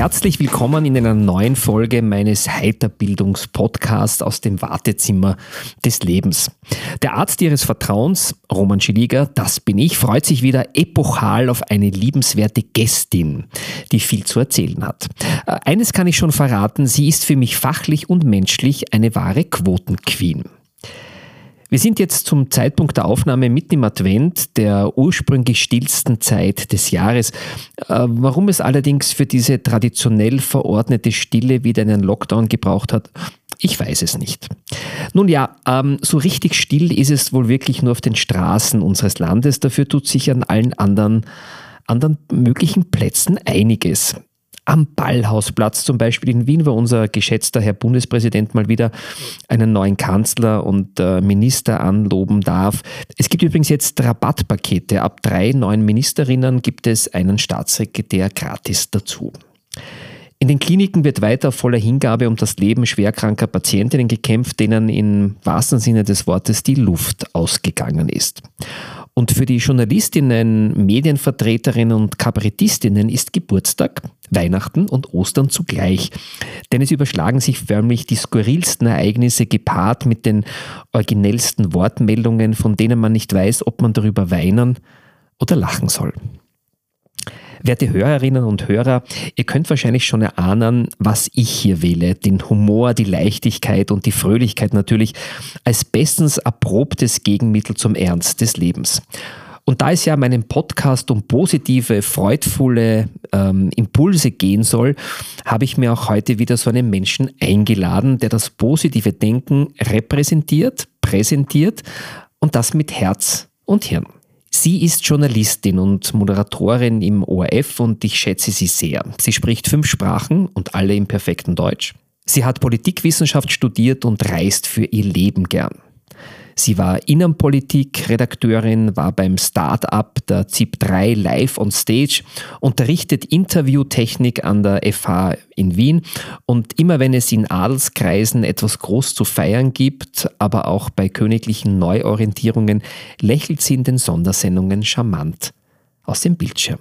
Herzlich willkommen in einer neuen Folge meines Heiterbildungspodcasts aus dem Wartezimmer des Lebens. Der Arzt Ihres Vertrauens, Roman Schiliger, das bin ich, freut sich wieder epochal auf eine liebenswerte Gästin, die viel zu erzählen hat. Äh, eines kann ich schon verraten, sie ist für mich fachlich und menschlich eine wahre Quotenqueen. Wir sind jetzt zum Zeitpunkt der Aufnahme mitten im Advent, der ursprünglich stillsten Zeit des Jahres. Äh, warum es allerdings für diese traditionell verordnete Stille wieder einen Lockdown gebraucht hat, ich weiß es nicht. Nun ja, ähm, so richtig still ist es wohl wirklich nur auf den Straßen unseres Landes. Dafür tut sich an allen anderen, anderen möglichen Plätzen einiges. Am Ballhausplatz zum Beispiel in Wien, wo unser geschätzter Herr Bundespräsident mal wieder einen neuen Kanzler und äh, Minister anloben darf. Es gibt übrigens jetzt Rabattpakete. Ab drei neuen Ministerinnen gibt es einen Staatssekretär gratis dazu. In den Kliniken wird weiter voller Hingabe um das Leben schwerkranker Patientinnen gekämpft, denen im wahrsten Sinne des Wortes die Luft ausgegangen ist. Und für die Journalistinnen, Medienvertreterinnen und Kabarettistinnen ist Geburtstag, Weihnachten und Ostern zugleich. Denn es überschlagen sich förmlich die skurrilsten Ereignisse gepaart mit den originellsten Wortmeldungen, von denen man nicht weiß, ob man darüber weinen oder lachen soll. Werte Hörerinnen und Hörer, ihr könnt wahrscheinlich schon erahnen, was ich hier wähle. Den Humor, die Leichtigkeit und die Fröhlichkeit natürlich als bestens erprobtes Gegenmittel zum Ernst des Lebens. Und da es ja meinem Podcast um positive, freudvolle ähm, Impulse gehen soll, habe ich mir auch heute wieder so einen Menschen eingeladen, der das positive Denken repräsentiert, präsentiert und das mit Herz und Hirn. Sie ist Journalistin und Moderatorin im ORF und ich schätze sie sehr. Sie spricht fünf Sprachen und alle im perfekten Deutsch. Sie hat Politikwissenschaft studiert und reist für ihr Leben gern. Sie war Innenpolitik-Redakteurin, war beim Start-up der ZIP3 live on stage, unterrichtet Interviewtechnik an der FH in Wien und immer wenn es in Adelskreisen etwas groß zu feiern gibt, aber auch bei königlichen Neuorientierungen, lächelt sie in den Sondersendungen charmant aus dem Bildschirm.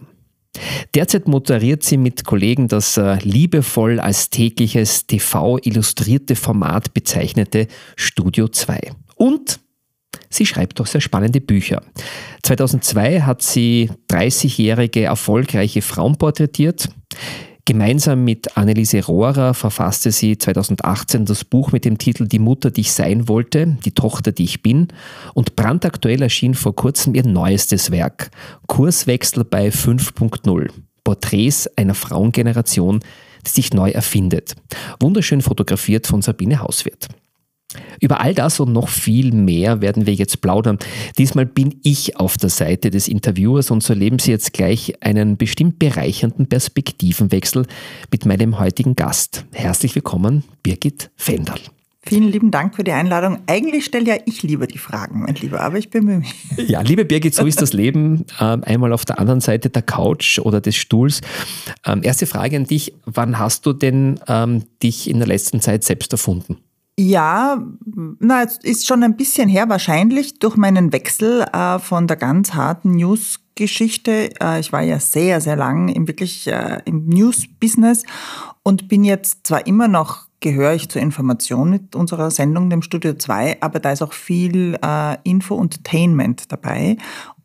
Derzeit moderiert sie mit Kollegen das äh, liebevoll als tägliches TV-illustrierte Format bezeichnete Studio 2. Und Sie schreibt auch sehr spannende Bücher. 2002 hat sie 30-jährige erfolgreiche Frauen porträtiert. Gemeinsam mit Anneliese Rohrer verfasste sie 2018 das Buch mit dem Titel Die Mutter, die ich sein wollte, die Tochter, die ich bin. Und brandaktuell erschien vor kurzem ihr neuestes Werk, Kurswechsel bei 5.0, Porträts einer Frauengeneration, die sich neu erfindet. Wunderschön fotografiert von Sabine Hauswirth. Über all das und noch viel mehr werden wir jetzt plaudern. Diesmal bin ich auf der Seite des Interviewers und so erleben Sie jetzt gleich einen bestimmt bereichernden Perspektivenwechsel mit meinem heutigen Gast. Herzlich willkommen, Birgit Fendal. Vielen lieben Dank für die Einladung. Eigentlich stelle ja ich lieber die Fragen, mein Lieber, aber ich bemühe mich. Ja, liebe Birgit, so ist das Leben. Ähm, einmal auf der anderen Seite der Couch oder des Stuhls. Ähm, erste Frage an dich. Wann hast du denn ähm, dich in der letzten Zeit selbst erfunden? Ja, na, es ist schon ein bisschen her, wahrscheinlich durch meinen Wechsel äh, von der ganz harten News-Geschichte. Äh, ich war ja sehr, sehr lang im wirklich äh, im News-Business und bin jetzt zwar immer noch gehöre ich zur Information mit unserer Sendung, dem Studio 2, aber da ist auch viel äh, Info-Entertainment dabei.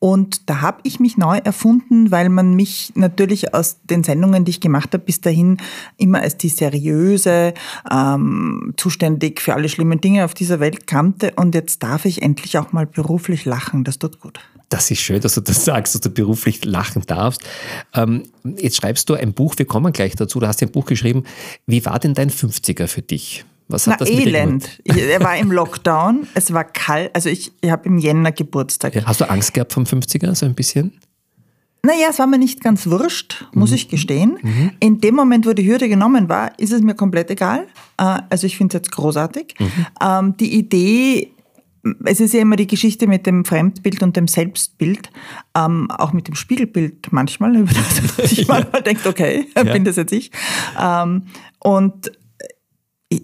Und da habe ich mich neu erfunden, weil man mich natürlich aus den Sendungen, die ich gemacht habe, bis dahin immer als die seriöse, ähm, zuständig für alle schlimmen Dinge auf dieser Welt kannte. Und jetzt darf ich endlich auch mal beruflich lachen. Das tut gut. Das ist schön, dass du das sagst, dass du beruflich lachen darfst. Ähm, jetzt schreibst du ein Buch, wir kommen gleich dazu. Du hast ein Buch geschrieben. Wie war denn dein 50er für dich? Was hat Na, das Elend. er war im Lockdown, es war kalt. Also ich, ich habe im Jänner Geburtstag. Ja, hast du Angst gehabt vom 50er, so ein bisschen? Naja, es war mir nicht ganz wurscht, muss mhm. ich gestehen. Mhm. In dem Moment, wo die Hürde genommen war, ist es mir komplett egal. Äh, also ich finde es jetzt großartig. Mhm. Ähm, die Idee, es ist ja immer die Geschichte mit dem Fremdbild und dem Selbstbild, ähm, auch mit dem Spiegelbild manchmal, über das ich manchmal denke, okay, ja. bin das jetzt ich. Ähm, und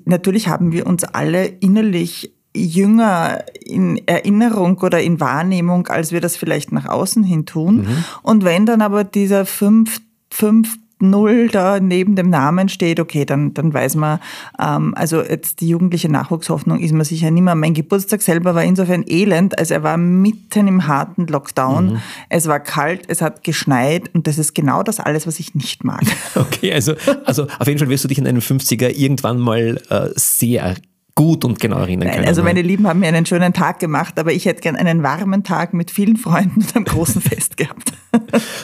natürlich haben wir uns alle innerlich jünger in Erinnerung oder in Wahrnehmung, als wir das vielleicht nach außen hin tun. Mhm. Und wenn dann aber dieser 5, 5 0 da neben dem Namen steht, okay, dann, dann weiß man, ähm, also jetzt die jugendliche Nachwuchshoffnung ist man sicher nicht mehr. Mein Geburtstag selber war insofern elend, also er war mitten im harten Lockdown. Mhm. Es war kalt, es hat geschneit und das ist genau das alles, was ich nicht mag. Okay, also, also auf jeden Fall wirst du dich in einem 50er irgendwann mal äh, sehr gut und genau erinnern Nein, können. Also meine Lieben haben mir einen schönen Tag gemacht, aber ich hätte gern einen warmen Tag mit vielen Freunden und einem großen Fest gehabt.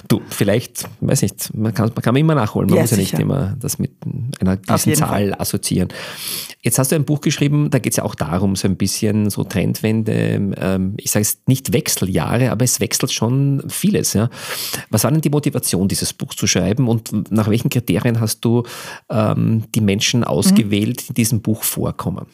Du, vielleicht, weiß nicht, man kann, man kann immer nachholen. Man ja, muss ja sicher. nicht immer das mit einer gewissen Zahl Fall. assoziieren. Jetzt hast du ein Buch geschrieben, da geht es ja auch darum, so ein bisschen so Trendwende, ähm, ich sage es nicht Wechseljahre, aber es wechselt schon vieles. Ja. Was war denn die Motivation, dieses Buch zu schreiben und nach welchen Kriterien hast du ähm, die Menschen ausgewählt, die in diesem Buch vorkommen?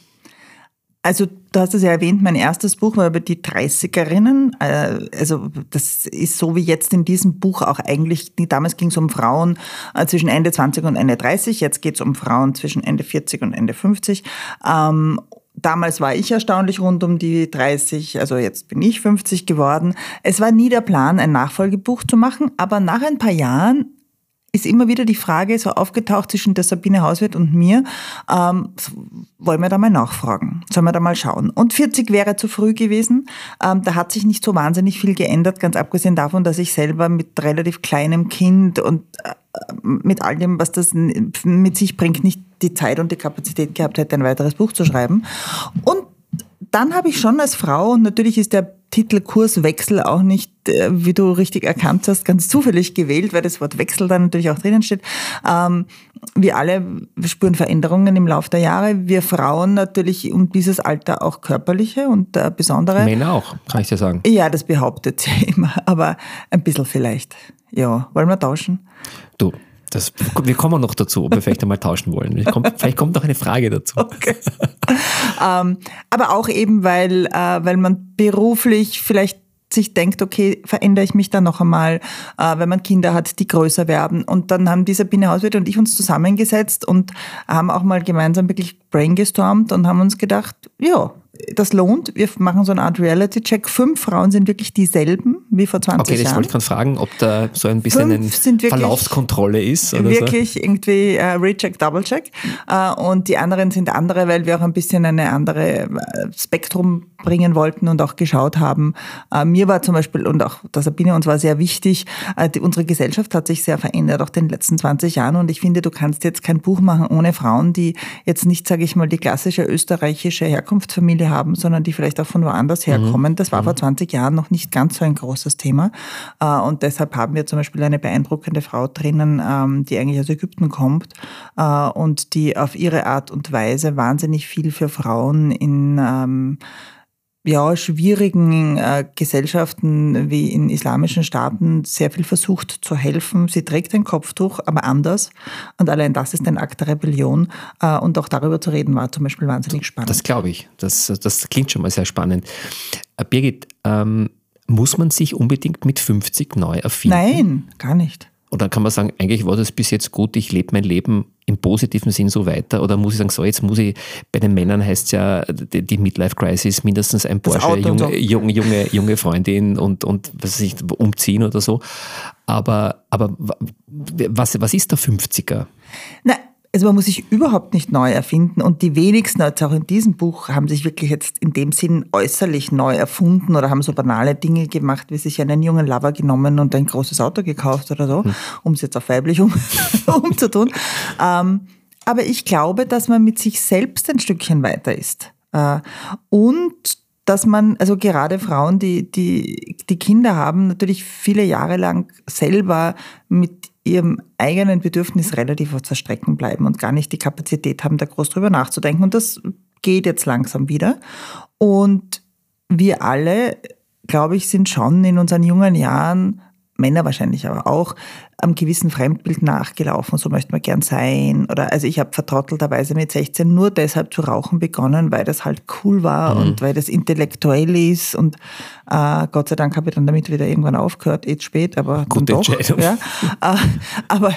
Also du hast es ja erwähnt, mein erstes Buch war über die 30erinnen. Äh, also das ist so wie jetzt in diesem Buch auch eigentlich, damals ging es um Frauen äh, zwischen Ende 20 und Ende 30, jetzt geht es um Frauen zwischen Ende 40 und Ende 50. Ähm, damals war ich erstaunlich rund um die 30, also jetzt bin ich 50 geworden. Es war nie der Plan, ein Nachfolgebuch zu machen, aber nach ein paar Jahren ist immer wieder die Frage so aufgetaucht zwischen der Sabine Hauswirt und mir, ähm, wollen wir da mal nachfragen, sollen wir da mal schauen. Und 40 wäre zu früh gewesen, ähm, da hat sich nicht so wahnsinnig viel geändert, ganz abgesehen davon, dass ich selber mit relativ kleinem Kind und äh, mit all dem, was das mit sich bringt, nicht die Zeit und die Kapazität gehabt hätte, ein weiteres Buch zu schreiben. Und dann habe ich schon als Frau, und natürlich ist der Titel Kurswechsel auch nicht, äh, wie du richtig erkannt hast, ganz zufällig gewählt, weil das Wort Wechsel dann natürlich auch drinnen steht. Ähm, wir alle spüren Veränderungen im Laufe der Jahre. Wir Frauen natürlich um dieses Alter auch körperliche und äh, besondere. Männer auch, kann ich dir sagen. Ja, das behauptet sie immer, aber ein bisschen vielleicht. Ja, wollen wir tauschen? Du, das, wir kommen noch dazu, ob wir vielleicht einmal tauschen wollen. Kommt, vielleicht kommt noch eine Frage dazu. Okay. ähm, aber auch eben, weil, äh, weil man beruflich vielleicht sich denkt, okay, verändere ich mich dann noch einmal, äh, wenn man Kinder hat, die größer werden. Und dann haben die Sabine Hauswirt und ich uns zusammengsetzt und haben auch mal gemeinsam wirklich brainstormt und haben uns gedacht, ja, das lohnt. Wir machen so eine Art Reality-Check. Fünf Frauen sind wirklich dieselben wie vor 20 Jahren. Okay, das Jahren. wollte ich gerade fragen, ob da so ein bisschen eine Verlaufskontrolle ist. Oder wirklich so. irgendwie äh, Recheck, Double-Check. Äh, und die anderen sind andere, weil wir auch ein bisschen eine andere äh, Spektrum bringen wollten und auch geschaut haben. Äh, mir war zum Beispiel, und auch der Sabine uns war sehr wichtig, äh, die, unsere Gesellschaft hat sich sehr verändert, auch in den letzten 20 Jahren. Und ich finde, du kannst jetzt kein Buch machen ohne Frauen, die jetzt nicht, sage ich mal, die klassische österreichische Herkunftsfamilie haben, sondern die vielleicht auch von woanders mhm. herkommen. Das war mhm. vor 20 Jahren noch nicht ganz so ein großes Thema. Äh, und deshalb haben wir zum Beispiel eine beeindruckende Frau drinnen, ähm, die eigentlich aus Ägypten kommt äh, und die auf ihre Art und Weise wahnsinnig viel für Frauen in ähm, ja, schwierigen äh, Gesellschaften wie in islamischen Staaten sehr viel versucht zu helfen. Sie trägt ein Kopftuch, aber anders. Und allein das ist ein Akt der Rebellion. Äh, und auch darüber zu reden war zum Beispiel wahnsinnig spannend. Das glaube ich. Das, das klingt schon mal sehr spannend. Äh, Birgit, ähm, muss man sich unbedingt mit 50 neu erfinden? Nein, gar nicht. Oder kann man sagen, eigentlich war das bis jetzt gut, ich lebe mein Leben im positiven Sinn so weiter? Oder muss ich sagen, so jetzt muss ich, bei den Männern heißt es ja die, die Midlife Crisis, mindestens ein Porsche, junge, so. junge, junge, junge Freundin und, und was weiß ich, umziehen oder so. Aber, aber was, was ist der 50er? Na, also man muss sich überhaupt nicht neu erfinden und die wenigsten, jetzt auch in diesem Buch, haben sich wirklich jetzt in dem Sinn äußerlich neu erfunden oder haben so banale Dinge gemacht, wie sich einen jungen Lover genommen und ein großes Auto gekauft oder so, hm. um es jetzt auf weiblich um, umzutun. Ähm, aber ich glaube, dass man mit sich selbst ein Stückchen weiter ist. Äh, und dass man, also gerade Frauen, die, die, die Kinder haben, natürlich viele Jahre lang selber mit ihrem eigenen Bedürfnis relativ auf der Strecke bleiben und gar nicht die Kapazität haben, da groß drüber nachzudenken. Und das geht jetzt langsam wieder. Und wir alle, glaube ich, sind schon in unseren jungen Jahren Männer wahrscheinlich aber auch, am gewissen Fremdbild nachgelaufen, so möchte man gern sein. Oder also ich habe vertrottelterweise mit 16 nur deshalb zu rauchen begonnen, weil das halt cool war mhm. und weil das intellektuell ist. Und äh, Gott sei Dank habe ich dann damit wieder irgendwann aufgehört, eh spät, aber Gute doch. Ja. Äh, aber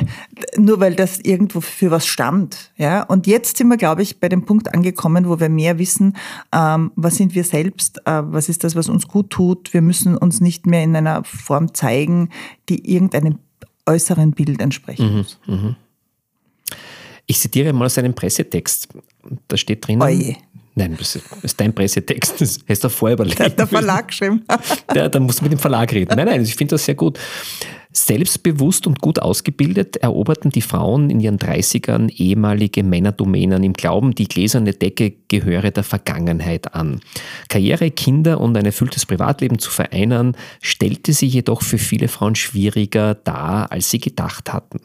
nur weil das irgendwo für was stand. Ja. Und jetzt sind wir, glaube ich, bei dem Punkt angekommen, wo wir mehr wissen, ähm, was sind wir selbst, äh, was ist das, was uns gut tut. Wir müssen uns nicht mehr in einer Form zeigen, die irgendeinem äußeren Bild entsprechen muss. Mhm, mh. Ich zitiere mal aus einem Pressetext. Da steht drinnen. Oje. Nein, das ist dein Pressetext. Das hast du vorher überlegt. Der, der Verlag geschrieben. Ja, dann musst du mit dem Verlag reden. Nein, nein, ich finde das sehr gut. Selbstbewusst und gut ausgebildet eroberten die Frauen in ihren 30ern ehemalige Männerdomänen im Glauben, die gläserne Decke gehöre der Vergangenheit an. Karriere, Kinder und ein erfülltes Privatleben zu vereinen, stellte sich jedoch für viele Frauen schwieriger dar, als sie gedacht hatten.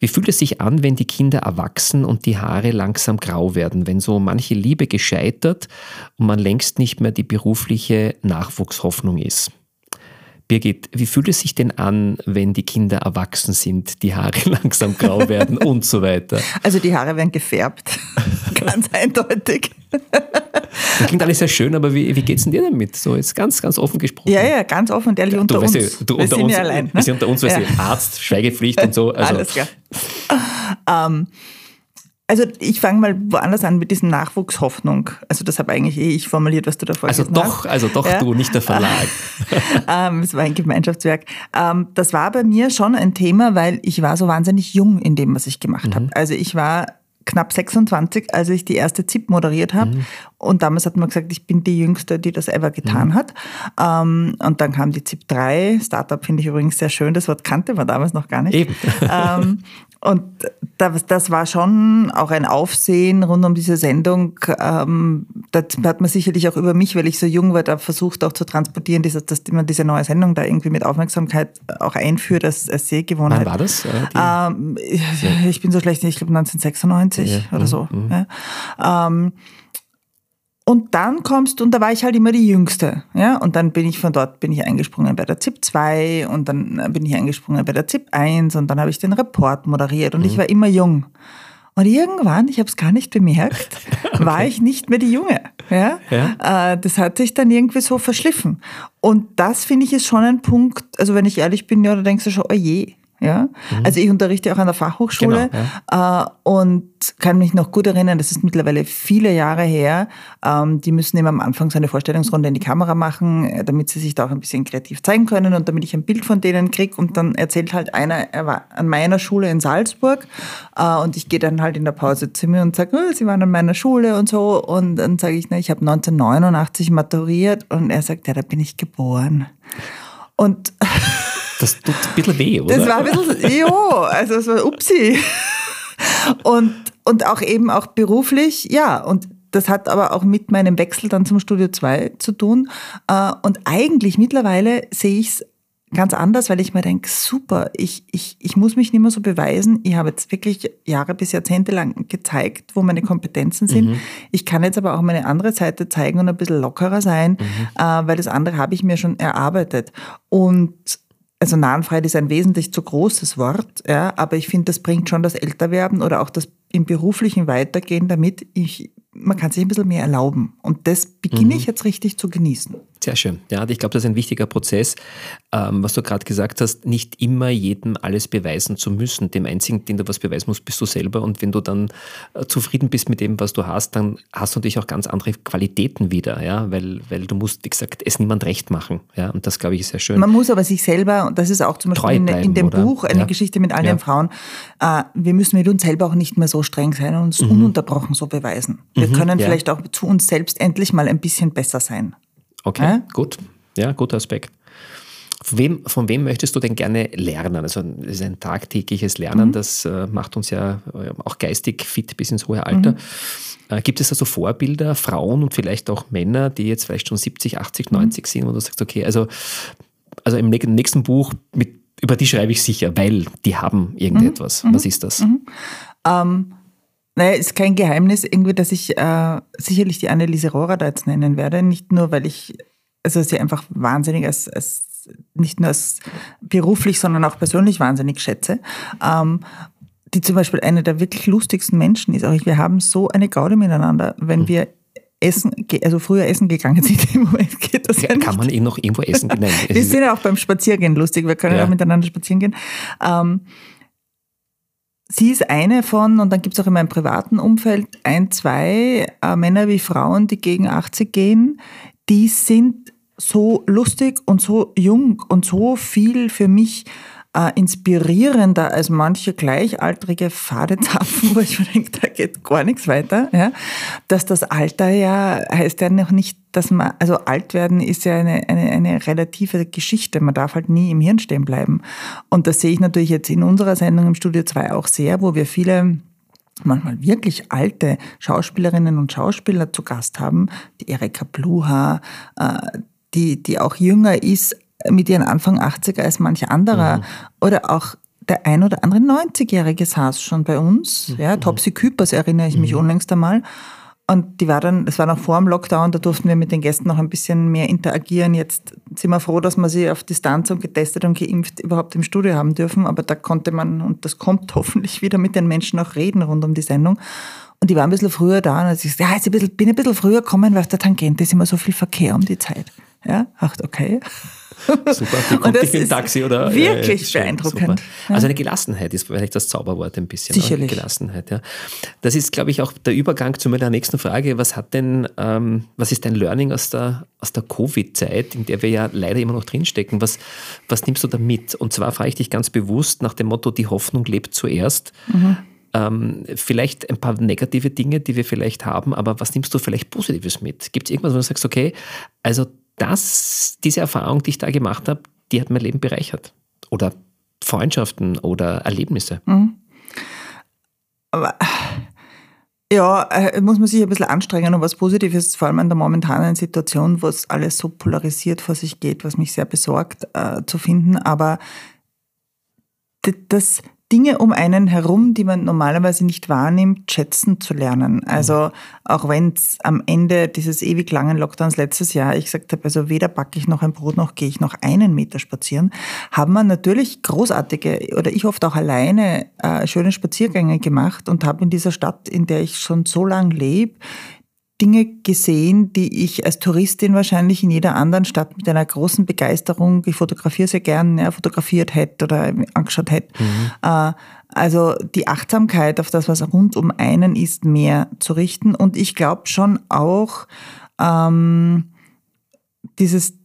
Wie fühlt es sich an, wenn die Kinder erwachsen und die Haare langsam grau werden, wenn so manche Liebe gescheitert und man längst nicht mehr die berufliche Nachwuchshoffnung ist? Birgit, wie fühlt es sich denn an, wenn die Kinder erwachsen sind, die Haare langsam grau werden und so weiter? Also die Haare werden gefärbt, ganz eindeutig. Das klingt alles sehr schön, aber wie, wie geht es denn dir damit? So jetzt ganz, ganz offen gesprochen. Ja, ja, ganz offen und ehrlich unter du, uns. Weißt du, wir sind uns, ja allein. Ne? Wir sind unter uns, weil ja. Arzt, Schweigepflicht und so. Also. Alles klar. Ähm, also ich fange mal woanders an mit diesem Nachwuchshoffnung. Also das habe eigentlich eh ich formuliert, was du davor also gesagt hast. Also doch, also doch ja? du, nicht der Verlag. ähm, es war ein Gemeinschaftswerk. Ähm, das war bei mir schon ein Thema, weil ich war so wahnsinnig jung in dem, was ich gemacht mhm. habe. Also ich war knapp 26, als ich die erste ZIP moderiert habe. Mhm. Und damals hat man gesagt, ich bin die Jüngste, die das ever getan mhm. hat. Ähm, und dann kam die ZIP 3. Startup finde ich übrigens sehr schön. Das Wort kannte man damals noch gar nicht. Eben. Ähm, und das, das war schon auch ein Aufsehen rund um diese Sendung. Ähm, das hat man sicherlich auch über mich, weil ich so jung war, da versucht auch zu transportieren, dass, dass man diese neue Sendung da irgendwie mit Aufmerksamkeit auch einführt, als, als Sehgewohnheit. Wann war das? Äh, ähm, ich, ich, bin so schlecht, ich glaube 1996 ja. oder so. Mhm. Ja. Ähm, und dann kommst du, und da war ich halt immer die Jüngste, ja, und dann bin ich von dort, bin ich eingesprungen bei der ZIP 2 und dann bin ich eingesprungen bei der ZIP 1 und dann habe ich den Report moderiert und mhm. ich war immer jung. Und irgendwann, ich habe es gar nicht bemerkt, okay. war ich nicht mehr die Junge. Ja? ja? Äh, das hat sich dann irgendwie so verschliffen. Und das finde ich ist schon ein Punkt, also wenn ich ehrlich bin, ja, da denkst du schon, oh je, ja? Mhm. Also ich unterrichte auch an der Fachhochschule genau, ja. äh, und kann mich noch gut erinnern, das ist mittlerweile viele Jahre her. Ähm, die müssen immer am Anfang so eine Vorstellungsrunde in die Kamera machen, äh, damit sie sich da auch ein bisschen kreativ zeigen können und damit ich ein Bild von denen kriege. Und dann erzählt halt einer, er war an meiner Schule in Salzburg äh, und ich gehe dann halt in der Pause zu mir und sage, oh, sie waren an meiner Schule und so. Und dann sage ich, na, ich habe 1989 maturiert und er sagt, ja, da bin ich geboren. Und Das tut ein bisschen weh, oder? Das war ein bisschen, jo, also es war upsi. Und, und auch eben auch beruflich, ja, und das hat aber auch mit meinem Wechsel dann zum Studio 2 zu tun. Äh, und eigentlich mittlerweile sehe ich es ganz anders, weil ich mir denke, super, ich, ich, ich muss mich nicht mehr so beweisen. Ich habe jetzt wirklich Jahre bis Jahrzehnte lang gezeigt, wo meine Kompetenzen sind. Mhm. Ich kann jetzt aber auch meine andere Seite zeigen und ein bisschen lockerer sein, mhm. Äh, weil das andere habe ich mir schon erarbeitet. Und also Nahenfreiheit ist ein wesentlich zu großes Wort, ja, aber ich finde, das bringt schon das Älterwerden oder auch das im beruflichen Weitergehen damit. Ich, man kann sich ein bisschen mehr erlauben. Und das beginne mhm. ich jetzt richtig zu genießen. Sehr schön. Ja, ich glaube, das ist ein wichtiger Prozess, ähm, was du gerade gesagt hast, nicht immer jedem alles beweisen zu müssen. Dem einzigen, den du was beweisen musst, bist du selber. Und wenn du dann äh, zufrieden bist mit dem, was du hast, dann hast du natürlich auch ganz andere Qualitäten wieder, ja, weil, weil du musst, wie gesagt, es niemand recht machen. Ja, und das, glaube ich, ist sehr schön. Man muss aber sich selber, und das ist auch zum Beispiel in, bleiben, in, dem oder? Buch, eine ja. Geschichte mit all den Frauen, äh, wir müssen mit uns selber auch nicht mehr so streng sein und uns mhm. ununterbrochen so beweisen. Wir mhm, können ja. vielleicht auch zu uns selbst endlich mal ein bisschen besser sein. Okay, äh? gut. Ja, guter Aspekt. Von wem, von wem möchtest du denn gerne lernen? Also es ist ein tagtägliches Lernen, mhm. das äh, macht uns ja äh, auch geistig fit bis ins hohe Alter. Mhm. Äh, gibt es also Vorbilder, Frauen und vielleicht auch Männer, die jetzt vielleicht schon 70, 80, 90 mhm. sind, wo du sagst, okay, also, also im nächsten Buch, mit, über die schreibe ich sicher, weil die haben irgendetwas. Mhm. Was ist das? Mhm. Ähm, naja, ist kein Geheimnis irgendwie, dass ich äh, sicherlich die Anneliese Rohrer da jetzt nennen werde. Nicht nur, weil ich also sie einfach wahnsinnig als, als nicht nur als beruflich, sondern auch persönlich wahnsinnig schätze. Ähm, die zum Beispiel eine der wirklich lustigsten Menschen ist. Auch wir haben so eine Gaude miteinander, wenn mhm. wir essen, also früher essen gegangen sind. Im Moment geht das ja, ja Kann man eh noch irgendwo essen gehen? wir sind ja auch beim Spaziergehen lustig. Wir können ja. auch miteinander spazieren gehen. Ähm, sie ist eine von, und dann gibt es auch in meinem privaten Umfeld ein, zwei äh, Männer wie Frauen, die gegen 80 gehen, die sind so lustig und so jung und so viel für mich äh, inspirierender als manche gleichaltrige Fadezapfen, wo ich mir denke, da geht gar nichts weiter. Ja? Dass das Alter ja, heißt ja noch nicht, dass man, also alt werden ist ja eine, eine, eine relative Geschichte. Man darf halt nie im Hirn stehen bleiben. Und das sehe ich natürlich jetzt in unserer Sendung im Studio 2 auch sehr, wo wir viele manchmal wirklich alte Schauspielerinnen und Schauspieler zu Gast haben, die Erika Bluha, äh, die, die auch jünger ist mit ihren Anfang 80er als manch anderer. Mhm. Oder auch der ein oder andere 90-Jährige saß schon bei uns. Mhm. Ja, Topsy Küpers erinnere ich mich mhm. unlängst einmal. Und die war dann, es war noch vor dem Lockdown, da durften wir mit den Gästen noch ein bisschen mehr interagieren. Jetzt sind wir froh, dass wir sie auf Distanz und getestet und geimpft überhaupt im Studio haben dürfen. Aber da konnte man, und das kommt hoffentlich wieder mit den Menschen auch reden rund um die Sendung. Und die war ein bisschen früher da und ich ja, jetzt bin ein bisschen früher gekommen, weil auf der Tangente ist immer so viel Verkehr um die Zeit. Ja, ach, okay. Super, die kommt nicht im Taxi oder? Wirklich ja, beeindruckend. Ja. Also eine Gelassenheit ist vielleicht das Zauberwort ein bisschen. Sicherlich. Gelassenheit, ja. Das ist, glaube ich, auch der Übergang zu meiner nächsten Frage. Was hat denn, ähm, was ist dein Learning aus der, aus der Covid-Zeit, in der wir ja leider immer noch drinstecken? Was, was nimmst du da mit? Und zwar frage ich dich ganz bewusst nach dem Motto, die Hoffnung lebt zuerst. Mhm. Ähm, vielleicht ein paar negative Dinge, die wir vielleicht haben, aber was nimmst du vielleicht Positives mit? Gibt es irgendwas, wo du sagst, okay, also das, diese Erfahrung, die ich da gemacht habe, die hat mein Leben bereichert. Oder Freundschaften oder Erlebnisse. Mhm. Aber ja, äh, muss man sich ein bisschen anstrengen, um was Positives, vor allem in der momentanen Situation, wo es alles so polarisiert vor sich geht, was mich sehr besorgt, äh, zu finden. Aber das, Dinge um einen herum, die man normalerweise nicht wahrnimmt, schätzen zu lernen. Also auch wenn es am Ende dieses ewig langen Lockdowns letztes Jahr, ich gesagt habe, also weder backe ich noch ein Brot noch gehe ich noch einen Meter spazieren, haben wir natürlich großartige oder ich oft auch alleine äh, schöne Spaziergänge gemacht und habe in dieser Stadt, in der ich schon so lange lebe, Dinge gesehen, die ich als Touristin wahrscheinlich in jeder anderen Stadt mit einer großen Begeisterung, ich fotografiere sehr gern, ja, fotografiert hätte oder angeschaut hätte. Mhm. Äh, also die Achtsamkeit auf das, was rund um einen ist, mehr zu richten. Und ich glaube schon auch ähm, dieses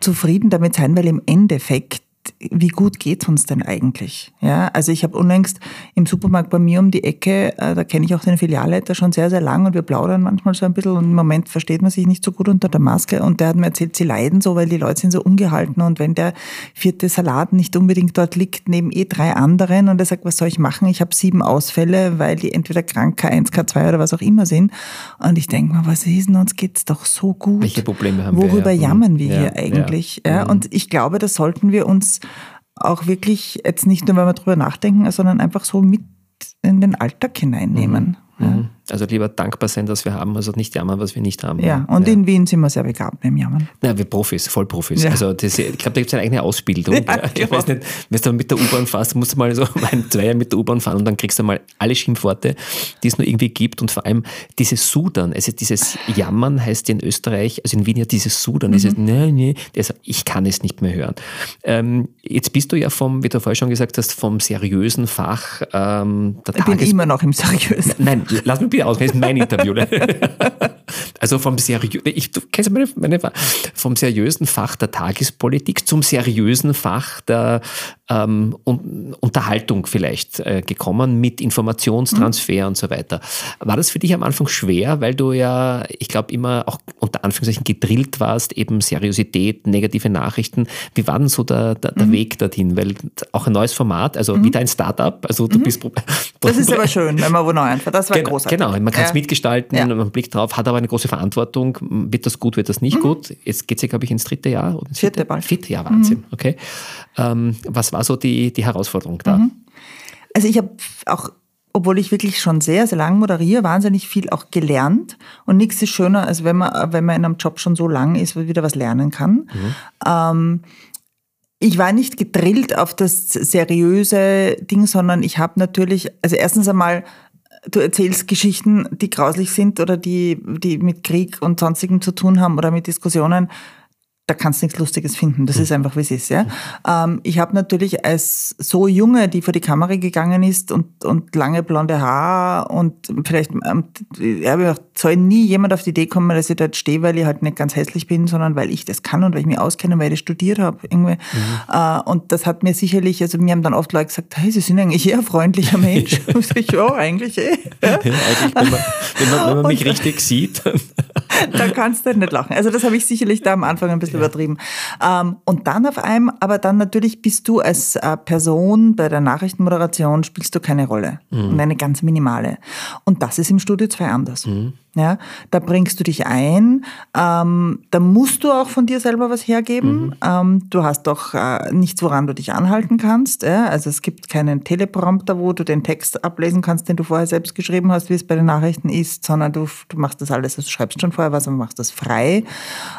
zufrieden damit sein, weil im Endeffekt wie gut geht's uns denn eigentlich? Ja, also ich habe unlängst im Supermarkt bei mir um die Ecke, äh, da kenne ich auch den Filialleiter schon sehr, sehr lang und wir plaudern manchmal so ein bisschen und im Moment versteht man sich nicht so gut unter der Maske und der hat mir erzählt, sie leiden so, weil die Leute sind so ungehalten und wenn der vierte Salat nicht unbedingt dort liegt, neben eh drei anderen und er sagt, was soll ich machen? Ich habe sieben Ausfälle, weil die entweder krank K1, K2 oder was auch immer sind und ich denke mir, was ist denn, uns geht's doch so gut. Welche Probleme haben Worüber wir? Worüber jammern wir ja, hier eigentlich? Ja. ja. Mhm. Und ich glaube, das sollten wir uns auch wirklich jetzt nicht nur, wenn wir drüber nachdenken, sondern einfach so mit in den Alltag hineinnehmen. Mhm. Mhm. Also lieber dankbar sein, dass wir haben, also nicht jammern, was wir nicht haben. Ja, und ja. in Wien sind wir sehr begabt im Jammern. Ja, wir Profis, Vollprofis. Ja. Also das, ich glaube, da gibt es eine eigene Ausbildung. Ja, ich genau. weiß nicht, wenn du mit der U-Bahn fährst, musst du mal so ein Zweier mit der U-Bahn fahren und dann kriegst du mal alle Schimpfworte, die es nur irgendwie gibt und vor allem dieses Sudern, also dieses Jammern heißt in Österreich, also in Wien ja dieses Sudern, mhm. dieses nee, nee, das, ich kann es nicht mehr hören. Ähm, jetzt bist du ja vom, wie du vorher schon gesagt hast, vom seriösen Fach ähm, der Ich Tages bin immer noch im seriösen. Nein, lass mich bitte aus, das ist mein Interview. Ne? Also vom, seriö ich, du kennst meine, meine, vom seriösen Fach der Tagespolitik zum seriösen Fach der ähm, Unterhaltung vielleicht äh, gekommen mit Informationstransfer mhm. und so weiter. War das für dich am Anfang schwer, weil du ja, ich glaube, immer auch unter Anführungszeichen gedrillt warst, eben Seriosität, negative Nachrichten. Wie war denn so der, der, der mhm. Weg dorthin? Weil auch ein neues Format, also mhm. wieder ein Startup, also du mhm. bist. Das ist aber schön, wenn man wo neu einfach, das war genau, großartig. Genau, man kann es ja. mitgestalten, ja. man blickt drauf, hat aber eine große Verantwortung. Wird das gut, wird das nicht mhm. gut? Jetzt geht es ja, glaube ich, ins dritte Jahr. Oder ins vierte, vierte Vierte Jahr, Wahnsinn. Mhm. Okay. Ähm, was war so die, die Herausforderung da? Mhm. Also ich habe auch obwohl ich wirklich schon sehr, sehr lang moderiere, wahnsinnig viel auch gelernt. Und nichts ist schöner, als wenn man, wenn man in einem Job schon so lang ist, wieder was lernen kann. Mhm. Ähm, ich war nicht gedrillt auf das seriöse Ding, sondern ich habe natürlich, also erstens einmal, du erzählst Geschichten, die grauslich sind oder die, die mit Krieg und sonstigem zu tun haben oder mit Diskussionen da kannst du nichts Lustiges finden. Das mhm. ist einfach, wie es ist. Ja? Ähm, ich habe natürlich als so Junge, die vor die Kamera gegangen ist und, und lange blonde Haar und vielleicht ähm, ja, soll nie jemand auf die Idee kommen, dass ich dort stehe, weil ich halt nicht ganz hässlich bin, sondern weil ich das kann und weil ich mich auskenne, weil ich studiert habe. Irgendwie. Mhm. Äh, und das hat mir sicherlich, also mir haben dann oft Leute gesagt, hey, Sie sind eigentlich eher freundlicher Mensch. ich, ja, eigentlich eh. Ja. eigentlich, wenn man, wenn man, wenn man mich richtig sieht. da kannst du nicht lachen. Also das habe ich sicherlich da am Anfang ein bisschen übertrieben. Ähm, und dann auf einmal, aber dann natürlich bist du als äh, Person bei der Nachrichtenmoderation spielst du keine Rolle. Mhm. Und eine ganz minimale. Und das ist im Studio 2 anders. Mhm. Ja, da bringst du dich ein, ähm, da musst du auch von dir selber was hergeben. Mhm. Ähm, du hast doch äh, nichts, woran du dich anhalten kannst. Ja? Also es gibt keinen Teleprompter, wo du den Text ablesen kannst, den du vorher selbst geschrieben hast, wie es bei den Nachrichten ist, sondern du, du machst das alles, also du schreibst schon vorher was, aber machst das frei.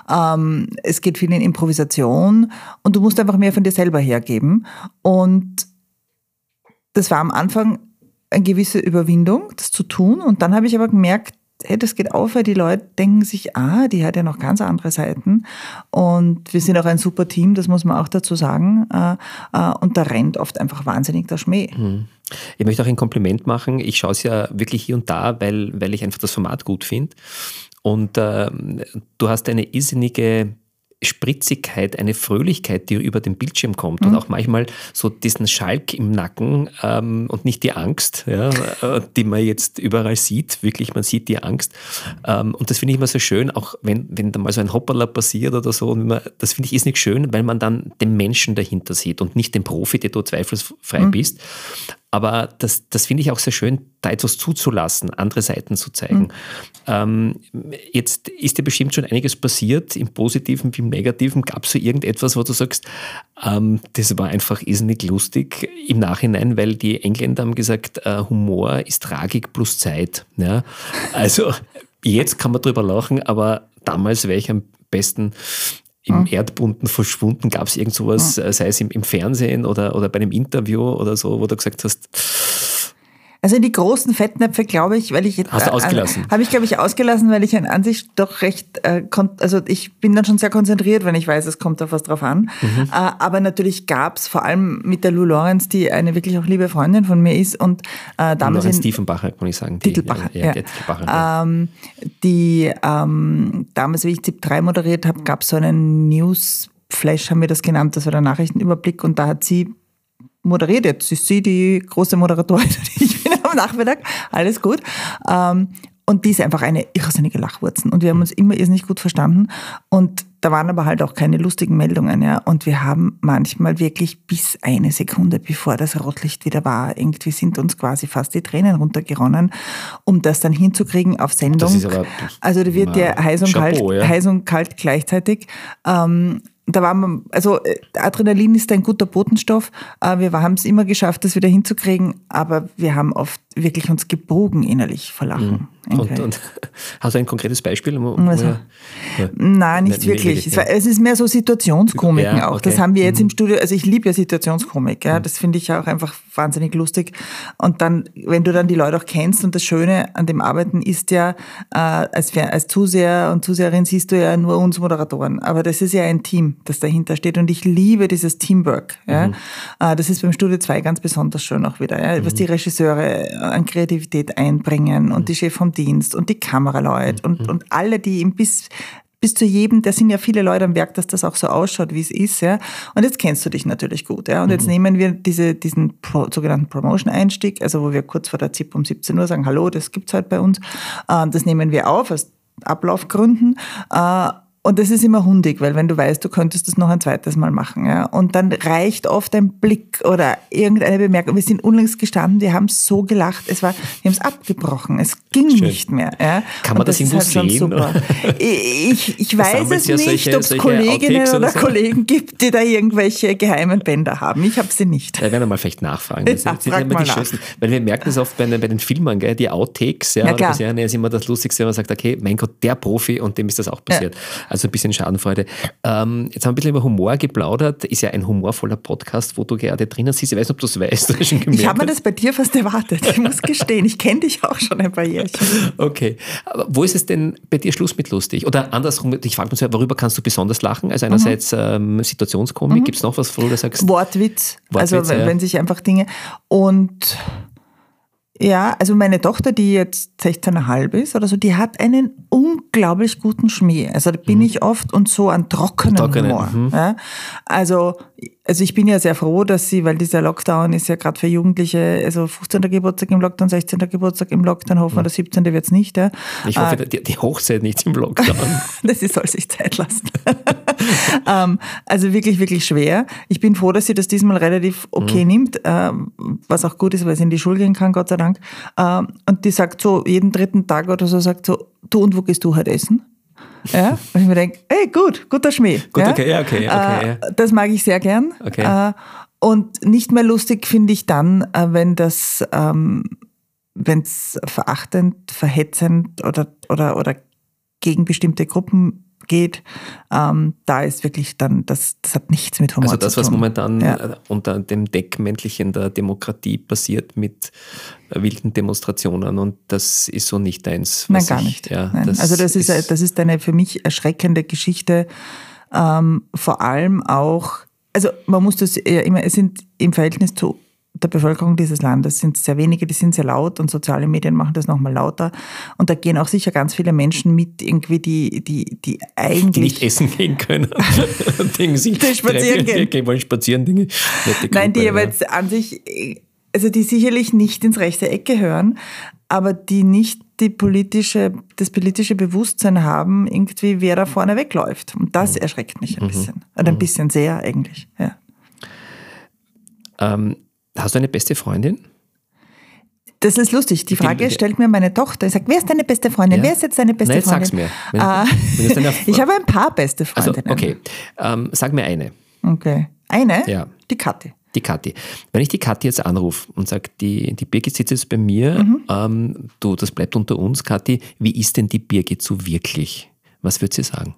Ähm, es geht viel in Improvisation und du musst einfach mehr von dir selber hergeben. Und das war am Anfang eine gewisse Überwindung, das zu tun. Und dann habe ich aber gemerkt, hey, das geht auf, weil die Leute denken sich, ah, die hat ja noch ganz andere Seiten. Und wir sind auch ein super Team, das muss man auch dazu sagen. Äh, äh, und da rennt oft einfach wahnsinnig der Schmäh. Hm. Ich möchte auch ein Kompliment machen. Ich schaue es ja wirklich hier und da, weil, weil ich einfach das Format gut finde. Und äh, du hast eine irrsinnige Spritzigkeit, eine Fröhlichkeit, die über den Bildschirm kommt mhm. und auch manchmal so diesen Schalk im Nacken ähm, und nicht die Angst, ja, äh, die man jetzt überall sieht. Wirklich, man sieht die Angst. Ähm, und das finde ich immer so schön, auch wenn, wenn da mal so ein Hopperler passiert oder so. Man, das finde ich ist nicht schön, weil man dann den Menschen dahinter sieht und nicht den Profi, der du zweifelsfrei mhm. bist. Aber das, das finde ich auch sehr schön, da etwas zuzulassen, andere Seiten zu zeigen. Mhm. Ähm, jetzt ist dir bestimmt schon einiges passiert, im Positiven wie im Negativen. Gab es so irgendetwas, wo du sagst, ähm, das war einfach irrsinnig lustig im Nachhinein, weil die Engländer haben gesagt, äh, Humor ist Tragik plus Zeit. Ja? Also jetzt kann man drüber lachen, aber damals wäre ich am besten im. Erdboden verschwunden? Gab es irgend sowas, mhm. sei es im, im, Fernsehen oder, oder bei einem Interview oder so, wo du gesagt hast, also die großen Fettnäpfe, glaube ich, weil ich jetzt. Hast du ausgelassen? Äh, Habe ich, glaube ich, ausgelassen, weil ich an, an sich doch recht, äh, also ich bin dann schon sehr konzentriert, wenn ich weiß, es kommt auf was drauf an. Mhm. Äh, aber natürlich gab es vor allem mit der Lou Lawrence, die eine wirklich auch liebe Freundin von mir ist und äh, damals. Lawrence Tiefenbacher, kann ich sagen. Titelbacher, die, ja. ja. ja. Ähm, die ähm, damals, wie ich ZIP 3 moderiert habe, gab es so einen News. Flash haben wir das genannt, das war der Nachrichtenüberblick und da hat sie moderiert. Jetzt ist sie die große Moderatorin, ich bin am Nachmittag, alles gut. Ähm, und die ist einfach eine irrsinnige Lachwurzen. Und wir haben uns immer irrsinnig gut verstanden. Und da waren aber halt auch keine lustigen Meldungen, ja. Und wir haben manchmal wirklich bis eine Sekunde, bevor das Rotlicht wieder war, irgendwie sind uns quasi fast die Tränen runtergeronnen, um das dann hinzukriegen auf Sendung. Das ist aber also da wird ja heiß und, Chapeau, kalt, ja. heiß und kalt gleichzeitig. Ähm, da war man, also äh, Adrenalin ist ein guter Botenstoff. Äh, wir haben es immer geschafft, das wieder hinzukriegen, aber wir haben oft wirklich uns gebogen innerlich vor Lachen. Mhm. Und, und, hast du ein konkretes Beispiel? Wo, also, ja, nein, nicht wirklich. Es, war, es, ist mehr so Situationskomiken ja, auch. Okay. Das haben wir jetzt mhm. im Studio. Also ich liebe ja Situationskomik. Ja, mhm. Das finde ich auch einfach wahnsinnig lustig. Und dann, wenn du dann die Leute auch kennst und das Schöne an dem Arbeiten ist ja, äh, als, als Zuseher und Zuseherin siehst du ja nur uns Moderatoren. Aber das ist ja ein Team, das dahinter steht. Und ich liebe dieses Teamwork. Ja. Mhm. Äh, das ist beim Studio 2 ganz besonders schön auch wieder. Ja. Was mhm. die Regisseure an Kreativität einbringen und die Chef vom Dienst und die Kameraleute und, mhm. und alle, die ihm bis bis zu jedem, da sind ja viele Leute am Werk, dass das auch so ausschaut, wie es ist, ja. Und jetzt kennst du dich natürlich gut, ja. Und jetzt mhm. nehmen wir diese, diesen Pro, sogenannten Promotion-Einstieg, also wo wir kurz vor der ZIP um 17 Uhr sagen, hallo, das gibt's halt bei uns. Äh, das nehmen wir auf aus Ablaufgründen. Und das ist immer hundig, weil wenn du weißt, du könntest das noch ein zweites Mal machen, ja, und dann reicht oft ein Blick oder irgendeine Bemerkung. Wir sind unlängst gestanden, wir haben so gelacht, es war, wir haben es abgebrochen, es ging Schön. nicht mehr. Ja. Kann man das, das irgendwo halt sehen? Ich, ich weiß es ja nicht, ob es Kolleginnen oder, oder so? Kollegen gibt, die da irgendwelche geheimen Bänder haben. Ich habe sie nicht. Da werden wir mal vielleicht nachfragen. Das ja, sind immer die nach. schönsten, weil wir merken es oft bei, bei den Filmern, gell, die Outtakes, ja, ja, klar. das ist immer das Lustigste, wenn man sagt, okay, mein Gott, der Profi und dem ist das auch passiert. Also ein bisschen Schadenfreude. Ähm, jetzt haben wir ein bisschen über Humor geplaudert. Ist ja ein humorvoller Podcast, wo du gerade drinnen siehst. Ich weiß nicht, ob du es weißt. Ich habe mir das bei dir fast erwartet. Ich muss gestehen, ich kenne dich auch schon ein paar Jährchen. Okay. Aber wo ist es denn bei dir Schluss mit lustig? Oder andersrum, ich frage mich, worüber kannst du besonders lachen? Also einerseits mhm. ähm, Situationskomik. Mhm. Gibt es noch was, wo du sagst? Wortwitz. Wortwitz also wenn, ja. wenn sich einfach Dinge... Und ja, also meine Tochter, die jetzt 16,5 ist oder so, die hat einen unglaublich guten Schmäh. Also da bin mhm. ich oft und so an trockenen Trockene, Humor. Mhm. Ja? Also also ich bin ja sehr froh, dass sie, weil dieser Lockdown ist ja gerade für Jugendliche, also 15. Geburtstag im Lockdown, 16. Geburtstag im Lockdown, hoffen wir, der 17. wird es nicht. Ja. Ich hoffe, äh, die, die, Hochzeit nicht im Lockdown. das soll sich Zeit lassen. ähm, also wirklich, wirklich schwer. Ich bin froh, dass sie das diesmal relativ okay mhm. nimmt, äh, was auch gut ist, weil sie in die Schule gehen kann, Gott sei Dank. Äh, und die sagt so, jeden dritten Tag oder so, sagt so, du und wo gehst du heute essen? Ja? Und ich mir denke, hey, gut, guter Schmäh. Gut, ja? okay, okay, okay. Äh, das mag ich sehr gern. Okay. Äh, und nicht mehr lustig finde ich dann, äh, wenn das, ähm, wenn es verachtend, verhetzend oder, oder, oder gegen bestimmte Gruppen geht, ähm, da ist wirklich dann, das, das hat nichts mit Humor zu tun. Also das, was momentan ja. Äh, unter dem Deckmäntelchen der Demokratie passiert mit äh, wilden Demonstrationen und das ist so nicht deins. Nein, gar ich, nicht. Ja, das also das ist, ist, das ist eine für mich erschreckende Geschichte, ähm, vor allem auch, also man muss das ja immer, es sind im Verhältnis zu der Bevölkerung dieses Landes sind sehr wenige, die sind sehr laut und soziale Medien machen das nochmal lauter. Und da gehen auch sicher ganz viele Menschen mit, irgendwie, die, die, die eigentlich. Die nicht essen gehen können. Dinge sich die spazieren gehen. gehen. wollen spazieren, Dinge. Nein, die aber jetzt an sich, also die sicherlich nicht ins rechte Eck gehören, aber die nicht die politische, das politische Bewusstsein haben, irgendwie, wer da vorne wegläuft. Und das mhm. erschreckt mich ein mhm. bisschen. Oder ein mhm. bisschen sehr eigentlich, ja. Ähm, Hast du eine beste Freundin? Das ist lustig. Die Frage stellt mir meine Tochter. Ich sage, wer ist deine beste Freundin? Ja. Wer ist jetzt deine beste Nein, Freundin? Sag's mir. Wenn ich habe ein paar beste Freundinnen. Also, okay, ähm, sag mir eine. Okay. Eine? Ja. Die Kathi. Die Kathi. Wenn ich die Kathi jetzt anrufe und sage, die, die Birgit sitzt jetzt bei mir, mhm. ähm, du, das bleibt unter uns, Kathi, wie ist denn die Birgit so wirklich? Was würde sie sagen?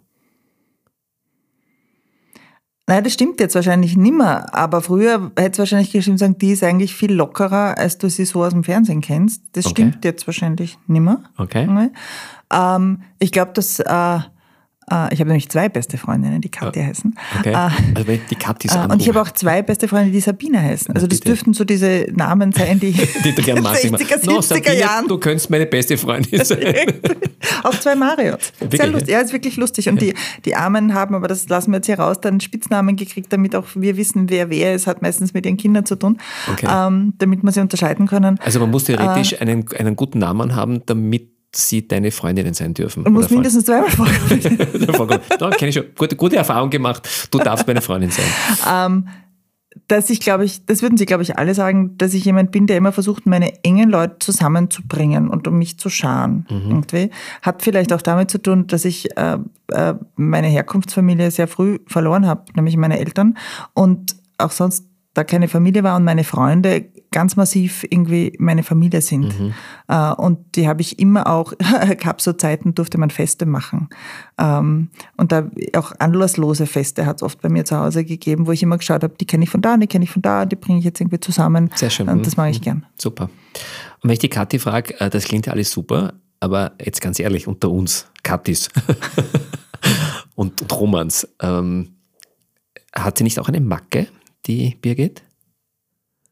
Nein, das stimmt jetzt wahrscheinlich nimmer. Aber früher hätte es wahrscheinlich gestimmt sagen, die ist eigentlich viel lockerer, als du sie so aus dem Fernsehen kennst. Das okay. stimmt jetzt wahrscheinlich nimmer. Okay. Ähm, ich glaube, dass äh, äh, ich habe nämlich zwei beste Freundinnen, die Kathi heißen. Okay. Äh, also die Kathis äh, Und ich habe auch zwei beste Freunde, die Sabine heißen. Also das Bitte. dürften so diese Namen sein, die, die du gerne 60er, 70er no, Sabine, Jahren. Du könntest meine beste Freundin sein. auch zwei Marios. Sehr lustig. Ja, ist wirklich lustig. Und die, die Armen haben, aber das lassen wir jetzt hier raus, dann Spitznamen gekriegt, damit auch wir wissen, wer wer ist, hat meistens mit ihren Kindern zu tun, okay. ähm, damit wir sie unterscheiden können. Also man muss theoretisch äh, einen, einen guten Namen haben, damit sie deine Freundinnen sein dürfen. Du musst mindestens zweimal vorkommen. da kenne ich schon. Gute, gute Erfahrung gemacht. Du darfst meine Freundin sein. Ähm, dass ich, glaube ich, das würden Sie, glaube ich, alle sagen, dass ich jemand bin, der immer versucht, meine engen Leute zusammenzubringen und um mich zu scharen. Mhm. Irgendwie. Hat vielleicht auch damit zu tun, dass ich äh, äh, meine Herkunftsfamilie sehr früh verloren habe, nämlich meine Eltern. Und auch sonst da keine Familie war und meine Freunde ganz massiv irgendwie meine Familie sind. Mhm. Äh, und die habe ich immer auch, gab so Zeiten, durfte man Feste machen. Ähm, und da auch anlasslose Feste hat es oft bei mir zu Hause gegeben, wo ich immer geschaut habe, die kenne ich von da, die kenne ich von da, die bringe ich jetzt irgendwie zusammen. Sehr schön. Und das mache ich mhm. gern. Super. Und wenn ich die Kathi frage, äh, das klingt ja alles super, aber jetzt ganz ehrlich, unter uns, Kathis und, und Romans, ähm, hat sie nicht auch eine Macke? die Birgit?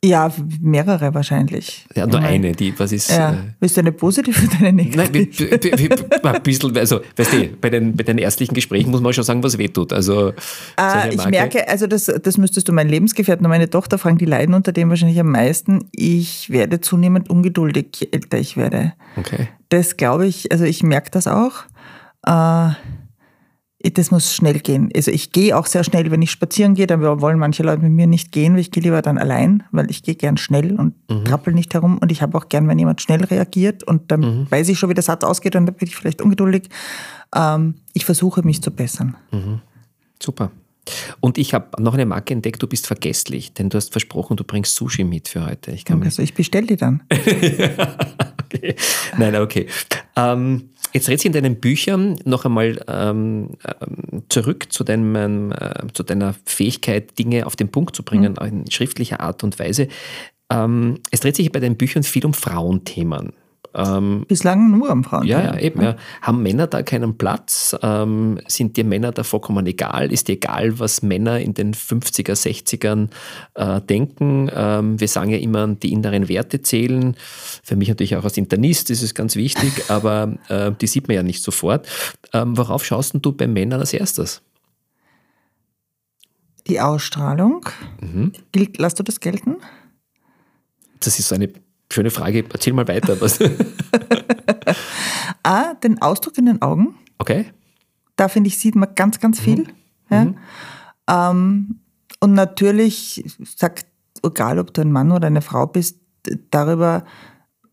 Ja, mehrere wahrscheinlich. Ja, nur eine, die, was ist. Ja. Äh, Willst du eine positive oder eine negative? Nein, ein bisschen, also, weißt du, bei den, bei den erstlichen Gesprächen muss man schon sagen, was wehtut. Also, äh, ich merke, also, das, das müsstest du meinen Lebensgefährten und meine Tochter fragen, die leiden unter dem wahrscheinlich am meisten. Ich werde zunehmend ungeduldig, je älter ich werde. Okay. Das glaube ich, also, ich merke das auch. Äh, das muss schnell gehen. Also ich gehe auch sehr schnell, wenn ich spazieren gehe, dann wollen manche Leute mit mir nicht gehen, weil ich gehe lieber dann allein, weil ich gehe gern schnell und mhm. trappel nicht herum und ich habe auch gern, wenn jemand schnell reagiert und dann mhm. weiß ich schon, wie der Satz ausgeht und dann bin ich vielleicht ungeduldig. Ähm, ich versuche mich zu bessern. Mhm. Super. Und ich habe noch eine Marke entdeckt, du bist vergesslich, denn du hast versprochen, du bringst Sushi mit für heute. Ich kann okay, also ich bestelle die dann. okay. Nein, okay. Ähm, Jetzt dreht sich in deinen Büchern noch einmal ähm, ähm, zurück zu, deinem, äh, zu deiner Fähigkeit, Dinge auf den Punkt zu bringen, mhm. in schriftlicher Art und Weise. Ähm, es dreht sich bei deinen Büchern viel um Frauenthemen. Ähm, Bislang nur am Frauen. Ja, ja, eben. Ja. Haben Männer da keinen Platz? Ähm, sind dir Männer da vollkommen egal? Ist dir egal, was Männer in den 50er, 60ern äh, denken? Ähm, wir sagen ja immer, die inneren Werte zählen. Für mich natürlich auch als Internist ist es ganz wichtig, aber äh, die sieht man ja nicht sofort. Ähm, worauf schaust du bei Männern als erstes? Die Ausstrahlung. Mhm. Lass du das gelten? Das ist so eine Schöne Frage. Erzähl mal weiter. Was. ah, den Ausdruck in den Augen. Okay. Da finde ich, sieht man ganz, ganz viel. Mhm. Ja. Mhm. Ähm, und natürlich sagt, egal ob du ein Mann oder eine Frau bist, darüber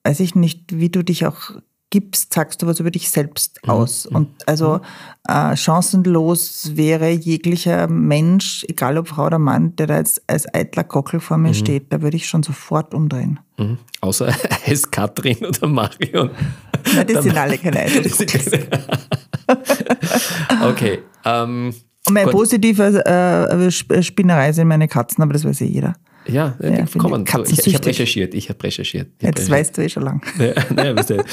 weiß ich nicht, wie du dich auch gibst, sagst du was über dich selbst mhm. aus. Mhm. Und also äh, chancenlos wäre jeglicher Mensch, egal ob Frau oder Mann, der da jetzt als eitler Kockel vor mir mhm. steht, da würde ich schon sofort umdrehen. Mhm. Außer es Katrin oder Marion. Nein, das sind alle keine eitler Okay. Ähm, Und meine positive äh, Spinnerei sind meine Katzen, aber das weiß eh jeder. Ja, ja die kommen. Ich, ich habe recherchiert. Ich habe recherchiert. Ich hab Jetzt recherchiert. weißt du eh schon lang. Ja, ja, weißt du,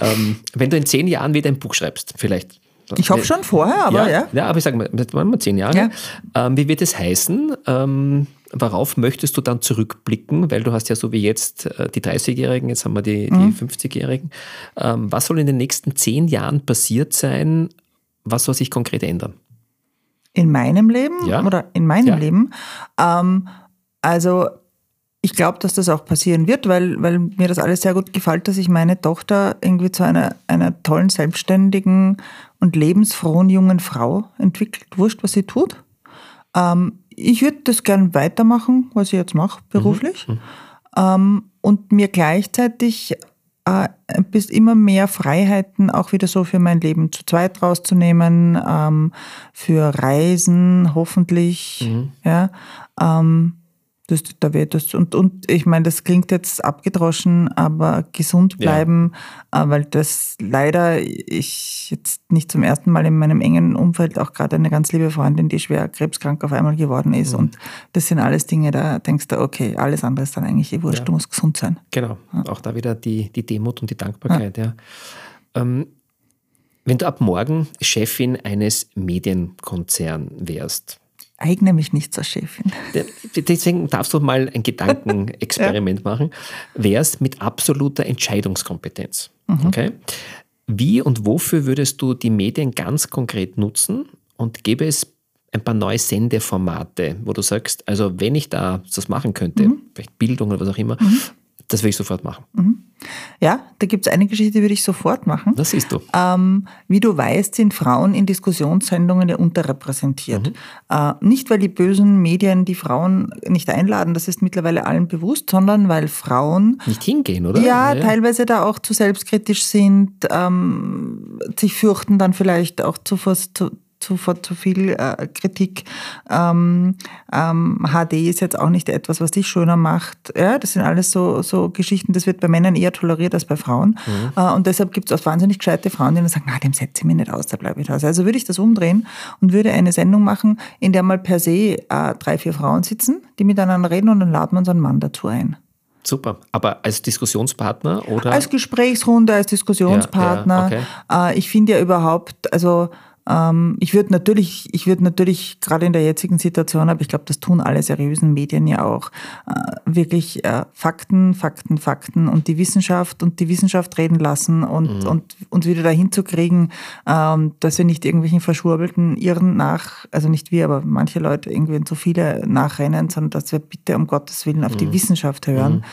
ähm, wenn du in zehn Jahren wieder ein Buch schreibst, vielleicht. Ich habe schon vorher, aber ja. Ja, ja aber ich sage mal, das waren wir zehn Jahre. Ja. Ähm, wie wird es heißen? Ähm, worauf möchtest du dann zurückblicken? Weil du hast ja so wie jetzt äh, die 30-Jährigen, jetzt haben wir die, mhm. die 50-Jährigen. Ähm, was soll in den nächsten zehn Jahren passiert sein? Was soll sich konkret ändern? In meinem Leben ja. oder in meinem ja. Leben? Ähm, also ich glaube, dass das auch passieren wird, weil, weil mir das alles sehr gut gefällt, dass ich meine Tochter irgendwie zu einer, einer tollen, selbstständigen und lebensfrohen jungen Frau entwickelt. Wurscht, was sie tut. Ähm, ich würde das gern weitermachen, was ich jetzt mache, beruflich. Mhm. mhm. Ähm, und mir gleichzeitig äh, bis immer mehr Freiheiten auch wieder so für mein Leben zu zweit rauszunehmen, ähm, für Reisen hoffentlich. Mhm. Ja, ähm, das, da wird das, und, und ich meine, das klingt jetzt abgedroschen, aber gesund bleiben, ja. Äh, weil das leider ich jetzt nicht zum ersten Mal in meinem engen Umfeld auch gerade eine ganz liebe Freundin, die schwer krebskrank auf einmal geworden ist. Mhm. Und das sind alles Dinge, da denkst du, okay, alles andere ist dann eigentlich eh wurscht, ja. du musst gesund sein. Genau, ja. auch da wieder die, die Demut und die Dankbarkeit, ja. Ähm, wenn du ab morgen Chefin eines Medienkonzerns wärst, eigne mich nicht zur Chefin. Deswegen darfst du mal ein Gedankenexperiment ja. machen. Wärst mit absoluter Entscheidungskompetenz. Mhm. Okay? Wie und wofür würdest du die Medien ganz konkret nutzen und gäbe es ein paar neue Sendeformate, wo du sagst, also wenn ich da das machen könnte, mhm. vielleicht Bildung oder was auch immer, mhm. Das würde ich sofort machen. Mhm. Ja, da gibt es eine Geschichte, die würde ich sofort machen. Das siehst du. Ähm, wie du weißt, sind Frauen in Diskussionssendungen ja unterrepräsentiert. Mhm. Äh, nicht, weil die bösen Medien die Frauen nicht einladen, das ist mittlerweile allen bewusst, sondern weil Frauen nicht hingehen, oder? Ja, ja. teilweise da auch zu selbstkritisch sind, ähm, sich fürchten, dann vielleicht auch zu, zu zu, zu viel äh, Kritik. Ähm, ähm, HD ist jetzt auch nicht etwas, was dich schöner macht. Ja, das sind alles so, so Geschichten, das wird bei Männern eher toleriert als bei Frauen. Mhm. Äh, und deshalb gibt es auch wahnsinnig gescheite Frauen, die dann sagen, na, dem setze ich mich nicht aus, da bleibe ich raus. Also würde ich das umdrehen und würde eine Sendung machen, in der mal per se äh, drei, vier Frauen sitzen, die miteinander reden und dann laden wir unseren Mann dazu ein. Super. Aber als Diskussionspartner oder? Als Gesprächsrunde, als Diskussionspartner. Ja, ja, okay. Äh, ich finde ja überhaupt, also ich würde natürlich, ich würde natürlich gerade in der jetzigen Situation, aber ich glaube, das tun alle seriösen Medien ja auch, äh, wirklich äh, Fakten, Fakten, Fakten und die Wissenschaft und die Wissenschaft reden lassen und, mhm. und uns wieder dahin zu kriegen, ähm, dass wir nicht irgendwelchen verschwurbelten Irren nach, also nicht wir, aber manche Leute irgendwie zu viele nachrennen, sondern dass wir bitte um Gottes Willen auf mhm. die Wissenschaft hören.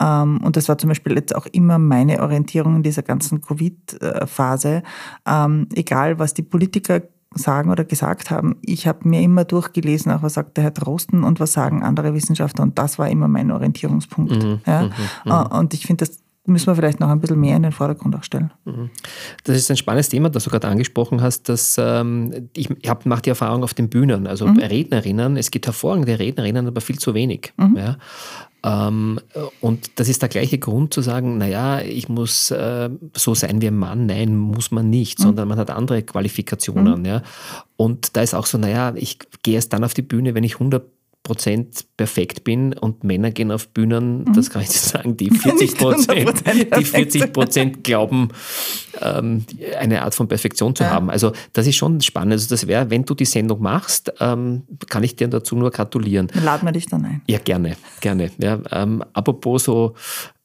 Ähm, und das war zum Beispiel jetzt auch immer meine Orientierung in dieser ganzen Covid-Phase. Ähm, egal, was die Politiker sagen oder gesagt haben. Ich habe mir immer durchgelesen, auch was sagt der Herr Drosten und was sagen andere Wissenschaftler und das war immer mein Orientierungspunkt. Mhm, ja? Mhm, mhm. Äh, und ich finde, das müssen wir vielleicht noch ein bisschen mehr in den Vordergrund auch stellen. Mhm. Das ist ein spannendes Thema, das du gerade angesprochen hast. Dass, ähm, ich mache die Erfahrung auf den Bühnen, also mhm. Rednerinnen. Es gibt hervorragende Rednerinnen, aber viel zu wenig. Mhm. Ja? Ähm, und das ist der gleiche Grund zu sagen, naja, ich muss äh, so sein wie ein Mann. Nein, muss man nicht, mhm. sondern man hat andere Qualifikationen. Mhm. Ja. Und da ist auch so, naja, ich gehe erst dann auf die Bühne, wenn ich 100 Prozent perfekt bin und Männer gehen auf Bühnen, mhm. das kann ich sagen, die 40 Prozent, die 40 Prozent glauben, ähm, eine Art von Perfektion zu ja. haben. Also das ist schon spannend. Also das wäre, wenn du die Sendung machst, ähm, kann ich dir dazu nur gratulieren. Laden wir dich dann ein. Ja, gerne, gerne. Ja, ähm, apropos so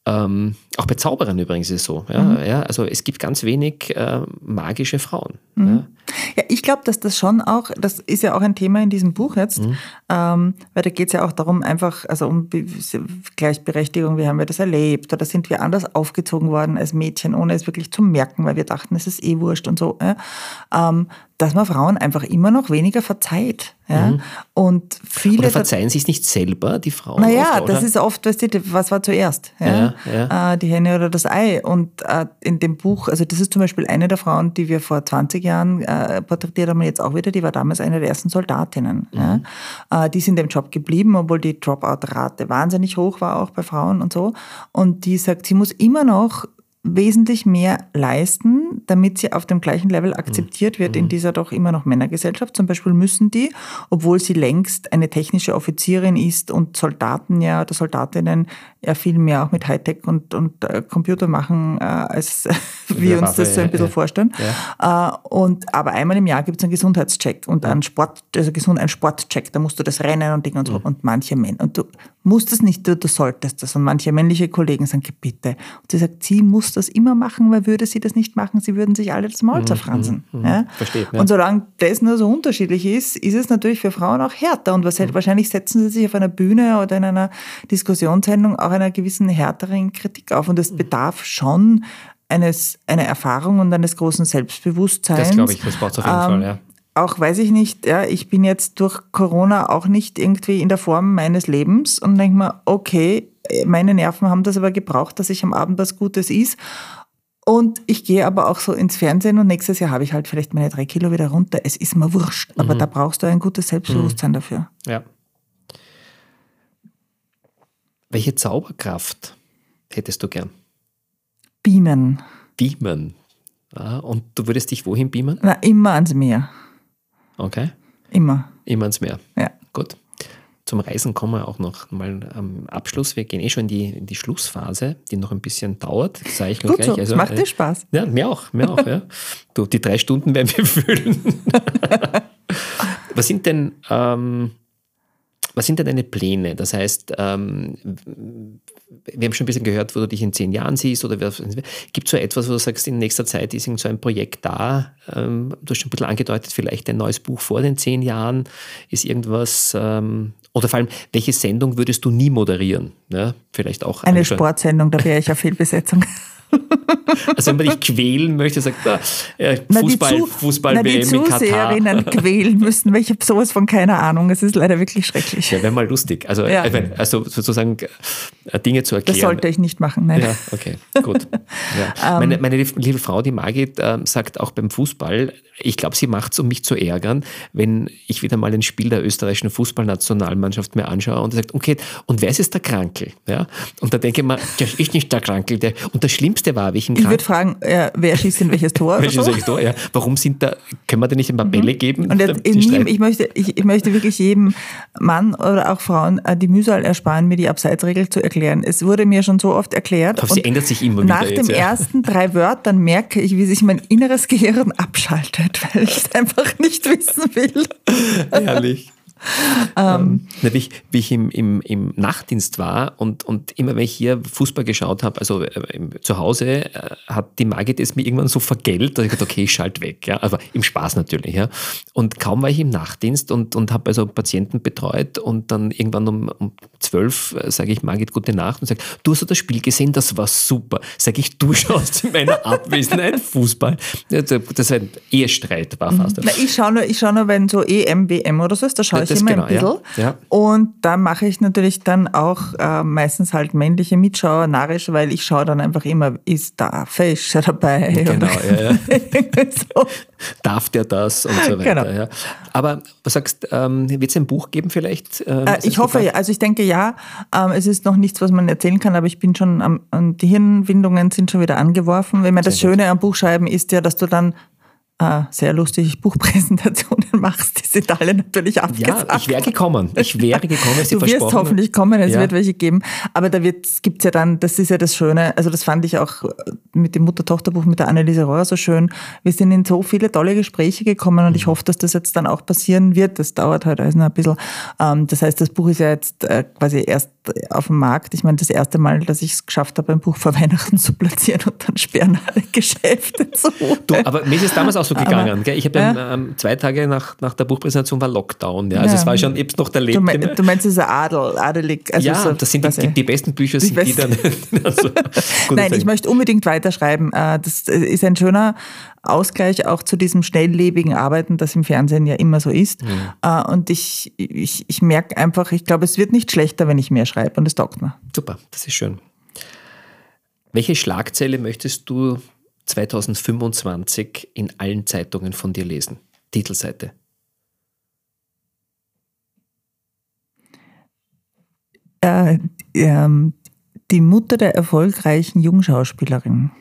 ähm, auch bei Zauberern übrigens ist es so. Ja, mhm. ja, also es gibt ganz wenig äh, magische Frauen. Mhm. Ja. ja. ich glaube, dass das schon auch, das ist ja auch ein Thema in diesem Buch jetzt, mhm. ähm, weil da geht es ja auch darum, einfach, also um Gleichberechtigung, wie haben wir das erlebt oder sind wir anders aufgezogen worden als Mädchen, ohne es wirklich zu merken, weil wir dachten, es ist eh wurscht und so. Ja. Ähm, dass man Frauen einfach immer noch weniger verzeiht. Ja? Mhm. Und viele oder verzeihen sie es nicht selber, die Frauen? Naja, oft, das ist oft, weißt du, was war zuerst? Ja? ja, ja. Äh, die Henne oder das Ei. Und äh, in dem Buch, also das ist zum Beispiel eine der Frauen, die wir vor 20 Jahren äh, porträtiert haben, jetzt auch wieder, die war damals eine der ersten Soldatinnen. Mhm. Ja? die sind im Job geblieben, obwohl die Dropout-Rate wahnsinnig hoch war, auch bei Frauen und so. Und die sagt, sie muss immer noch wesentlich mehr leisten, damit sie auf dem gleichen Level akzeptiert wird in mhm. dieser doch immer noch Männergesellschaft. Zum Beispiel müssen die, obwohl sie längst eine technische Offizierin ist und Soldaten ja oder Soldatinnen ja viel mehr auch mit Hightech und, und äh, Computer machen, äh, als wir uns das so ein bisschen ja, vorstellen. Ja. Äh, und, aber einmal im Jahr gibt es einen Gesundheitscheck und einen Sport, also gesund, einen Sportcheck, da musst du das rennen und Ding und so. Mhm. Und manche Männer, und du musst es nicht, du, du solltest das. Und manche männliche Kollegen sagen, bitte. Und sie sagt, sie muss das immer machen, weil würde sie das nicht machen, sie würden sich alle das Maul mhm, zerfransen. Mhm, ja? Verstehe. Ja. Und solange das nur so unterschiedlich ist, ist es natürlich für Frauen auch härter. Und was, mhm. wahrscheinlich setzen sie sich auf einer Bühne oder in einer Diskussionssendung auch einer gewissen härteren Kritik auf. Und es mhm. bedarf schon eines, einer Erfahrung und eines großen Selbstbewusstseins. Das glaube ich, das braucht es auf jeden ähm, Fall, ja auch weiß ich nicht, ja, ich bin jetzt durch Corona auch nicht irgendwie in der Form meines Lebens und denke mir, okay, meine Nerven haben das aber gebraucht, dass ich am Abend was Gutes ist. Und ich gehe aber auch so ins Fernsehen und nächstes Jahr habe ich halt vielleicht meine drei Kilo wieder runter. Es ist mir wurscht, aber mhm. da brauchst du ein gutes Selbstbewusstsein mhm. dafür. Ja. Welche Zauberkraft hättest du gern? Beamen. Beamen. Ah, und du würdest dich wohin beamen? Na, immer ans Meer. Okay. Immer. Immer ans Meer. Ja. Gut. Zum Reisen kommen wir auch noch mal am Abschluss. Wir gehen eh schon in die, in die Schlussphase, die noch ein bisschen dauert. Das sage ich Gut gleich. So, also, macht dir Spaß. Ja, mir auch. Mir auch ja. Du, die drei Stunden werden wir füllen. Was sind denn ähm, was sind denn deine Pläne? Das heißt, ähm, wir haben schon ein bisschen gehört, wo du dich in zehn Jahren siehst oder gibt es so etwas, wo du sagst, in nächster Zeit ist so ein Projekt da? Ähm, du hast schon ein bisschen angedeutet, vielleicht ein neues Buch vor den zehn Jahren. Ist irgendwas, ähm, oder vor allem, welche Sendung würdest du nie moderieren? Ja, vielleicht auch. Eine Sportsendung, da wäre ich auf Fehlbesetzung. Also wenn man dich quälen möchte, sagt er, äh, Fußball, na, Fußball na, WM in Katar. Zuseherinnen quälen müssen, weil ich habe sowas von keine Ahnung. Es ist leider wirklich schrecklich. Ja, wäre mal lustig. Also, ja. also sozusagen Dinge zu erklären. Das sollte ich nicht machen, nein. Ja, okay, gut. Ja. Um, meine, meine, liebe Frau, die Margit, äh, sagt auch beim Fußball, ich glaube, sie macht es, um mich zu ärgern, wenn ich wieder mal ein Spiel der österreichischen Fußballnationalmannschaft mir anschaue und sagt, okay, und wer ist jetzt der Krankel? Ja? Und da denke ich mir, das ist nicht der Krankel. Der, und das Schlimmste war, welchen Ich würde fragen, äh, wer schießt in welches Tor? wer schießt in welches Tor, ja. Warum sind da, können wir da nicht ein paar mhm. Bälle geben? Und jetzt, jedem, ich, möchte, ich, ich, möchte wirklich jedem Mann oder auch Frauen äh, die Mühsal ersparen, mir die Abseitsregel zu erklären. Es wurde mir schon so oft erklärt. Aber sie ändert sich immer wieder. Nach jetzt, den ja. ersten drei Wörtern merke ich, wie sich mein inneres Gehirn abschaltet, weil ich es einfach nicht wissen will. Herrlich. Ähm, ähm, wie ich, wie ich im, im, im, Nachtdienst war und, und immer wenn ich hier Fußball geschaut habe, also äh, zu Hause, äh, hat die Margit es mir irgendwann so vergelt, dass ich gedacht okay, ich schalte weg. Ja? Aber im Spaß natürlich. Ja? Und kaum war ich im Nachtdienst und, und habe also Patienten betreut und dann irgendwann um, um zwölf äh, sage ich Margit gute Nacht und sage, du hast das Spiel gesehen, das war super. Sage ich, du schaust in meiner Abwesenheit Fußball. Das ist ein Ehestreit war fast. Na, ich schaue nur, schau nur, wenn so EM, WM oder so ist, da schaue ich ich immer genau, ein bisschen. Ja, ja. Und da mache ich natürlich dann auch äh, meistens halt männliche Mitschauer narrisch, weil ich schaue dann einfach immer, ist da Fisch dabei? Genau, ja, ja. so. Darf der das und so weiter. Genau. Ja. Aber was sagst ähm, wird es ein Buch geben vielleicht? Ähm, Äh, ich das hoffe, ja. also ich denke ja. Ähm, es ist noch nichts, was man erzählen kann, aber ich bin schon am, die Hirnwindungen sind schon wieder angeworfen. Wenn man das Sehr gut. Schöne am Buchschreiben ist ja, dass du dann äh, sehr lustig Buchpräsentationen machst. Die sind alle natürlich Ja, abgesagt. ich wäre gekommen. Ich wäre gekommen, Sie Du wirst hoffentlich kommen, es Ja. wird welche geben. Aber da wird, gibt's ja dann, das ist ja das Schöne, also das fand ich auch mit dem Mutter-Tochter-Buch mit der Anneliese Rohr so schön. Wir sind in so viele tolle Gespräche gekommen und ich Mhm. hoffe, dass das jetzt dann auch passieren wird. Das dauert halt also noch ein bisschen. Ähm, Das heißt, das Buch ist ja jetzt äh, quasi erst auf dem Markt. Ich meine, das erste Mal, dass ich es geschafft habe, ein Buch vor Weihnachten zu platzieren und dann sperren alle Geschäfte zu. Du, aber mir ist es damals auch so Aber- gegangen. gell? Ich habe ja. Ja. ähm, zwei Tage nach, nach der Buchpräsentation war Lockdown. Ja? Also Ja. es war schon, hab's noch erlebt. Du, mein, du meinst, es ist Adel, adelig. Also ja, so, das sind die, die, die besten Bücher, sind die dann. also, Nein, ich möchte unbedingt weiterschreiben. Äh, Das ist ein schöner Ausgleich auch zu diesem schnelllebigen Arbeiten, das im Fernsehen ja immer so ist. Äh, Und ich, ich, ich merke einfach, ich glaube, es wird nicht schlechter, wenn ich mehr schreibe und es taugt mir. Super, das ist schön. Welche Schlagzeile möchtest du 2025 in allen Zeitungen von dir lesen? Titelseite. Äh, ähm, die Mutter der erfolgreichen Jungschauspielerin,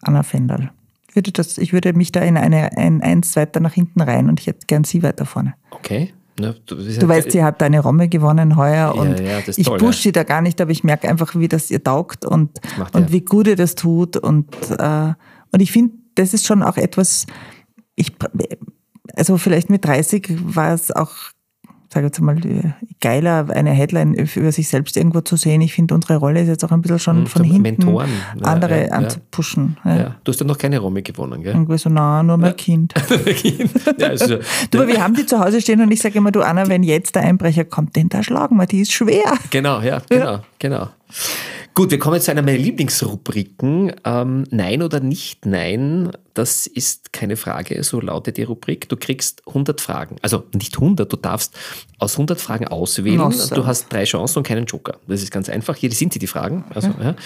Anna Fendal. Ich würde, das, ich würde mich da in eine, ein eins weiter nach hinten rein und ich hätte gern sie weiter vorne. Okay. Na, du Du weißt, sie hat eine Romme gewonnen heuer Ja, und ja, ich toll, push ja. sie da gar nicht, aber ich merke einfach, wie das ihr taugt und, und wie gut ihr das tut und, äh, und ich finde, das ist schon auch etwas, ich, also vielleicht mit 30 war es auch, sage jetzt mal, äh, geiler, eine Headline über sich selbst irgendwo zu sehen. Ich finde, unsere Rolle ist jetzt auch ein bisschen schon Hm, von hinten Mentoren, andere ja, ja. anzupushen. Ja. du hast ja noch keine Romme gewonnen, gell? Irgendwie so, na, nur mein Kind. ja, also, Du, aber wir haben die zu Hause stehen und ich sage immer, du Anna, wenn jetzt der Einbrecher kommt, den da schlagen wir, die ist schwer. Genau, ja, genau, genau. Gut, wir kommen jetzt zu einer meiner Lieblingsrubriken. Ähm, nein oder nicht Nein, das ist keine Frage, so lautet die Rubrik. Du kriegst 100 Fragen, also nicht 100, du darfst aus 100 Fragen auswählen. Nossa. Du hast drei Chancen und keinen Joker. Das ist ganz einfach. Hier sind sie, die Fragen. Also, ja.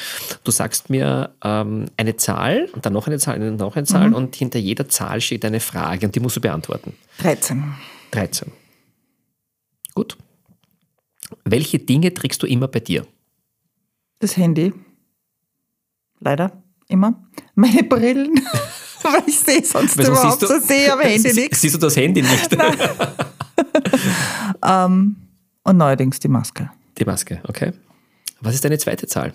Du sagst mir ähm, eine Zahl und dann noch eine Zahl und noch eine Zahl und hinter jeder Zahl steht eine Frage und die musst du beantworten. 13. 13. Gut. Welche Dinge trägst du immer bei dir? Das Handy. Leider. Immer. Meine Brillen. Weil ich sehe sonst Weil überhaupt so sehe am Handy nichts. Siehst du das Handy nicht? Ähm, und neuerdings die Maske. Die Maske, okay. Was ist deine zweite Zahl?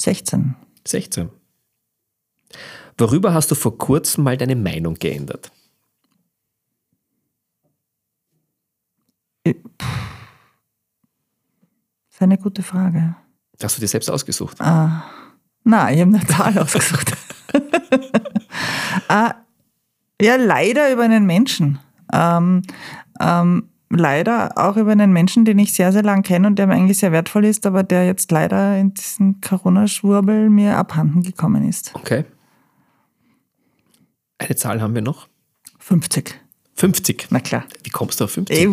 16. 16. Worüber hast du vor kurzem mal deine Meinung geändert? Das ist eine gute Frage. Hast du dir selbst ausgesucht? Ah, nein, ich habe eine Zahl ausgesucht. ah, ja, leider über einen Menschen. Ähm, ähm, leider auch über einen Menschen, den ich sehr, sehr lang kenne und der mir eigentlich sehr wertvoll ist, aber der jetzt leider in diesem Corona-Schwurbel mir abhanden gekommen ist. Okay. Eine Zahl haben wir noch. 50. 50. Na klar. Wie kommst du auf 50? Ey,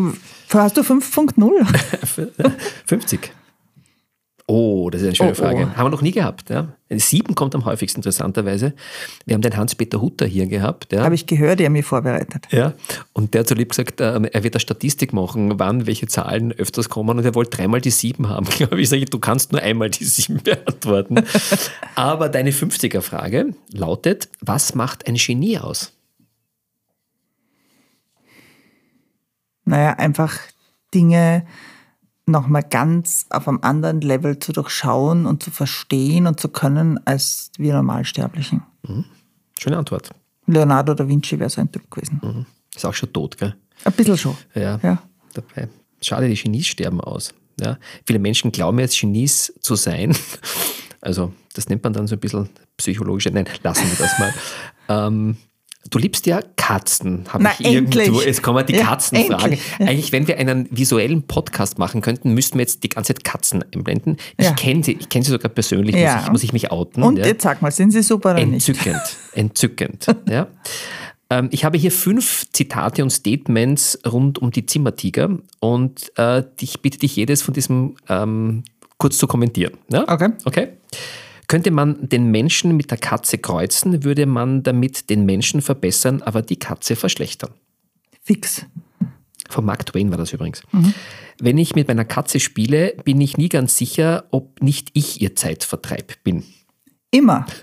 hast du 5.0? 50. Oh, das ist eine schöne Oh, oh. Frage. Haben wir noch nie gehabt. Ja? Sieben kommt am häufigsten, interessanterweise. Wir haben den Hans-Peter Hutter hier gehabt. Ja? Habe ich gehört, der mir vorbereitet. Ja, und der hat so lieb gesagt, ähm, er wird eine Statistik machen, wann welche Zahlen öfters kommen und er wollte dreimal die sieben haben. Ich, sage, du kannst nur einmal die sieben beantworten. Aber deine 50er-Frage lautet, was macht ein Genie aus? Naja, einfach Dinge nochmal ganz auf einem anderen Level zu durchschauen und zu verstehen und zu können als wir Normalsterblichen. Schöne Antwort. Leonardo da Vinci wäre so ein Typ gewesen. Ist auch schon tot, gell? Ein bisschen schon. Ja. Ja. Dabei. Schade, die Genies sterben aus. Ja. Viele Menschen glauben jetzt, Genies zu sein. Also, das nennt man dann so ein bisschen psychologische. Nein, lassen wir das mal. ähm, du liebst ja Katzen, habe ich irgendwo. endlich. Jetzt kommen die Ja, Katzen fragen. Ja. Eigentlich, wenn wir einen visuellen Podcast machen könnten, müssten wir jetzt die ganze Zeit Katzen einblenden. Ich Ja. kenne sie, ich kenne sie sogar persönlich, muss, ich, muss ich mich outen. Und jetzt sag mal, sind sie super oder nicht? Entzückend, entzückend. ja. Ähm, ich habe hier fünf Zitate und Statements rund um die Zimmertiger und äh, ich bitte dich, jedes von diesem ähm, kurz zu kommentieren. Okay. Okay. Könnte man den Menschen mit der Katze kreuzen, würde man damit den Menschen verbessern, aber die Katze verschlechtern. Fix. Von Mark Twain war das übrigens. Wenn ich mit meiner Katze spiele, bin ich nie ganz sicher, ob nicht ich ihr Zeitvertreib bin. Immer.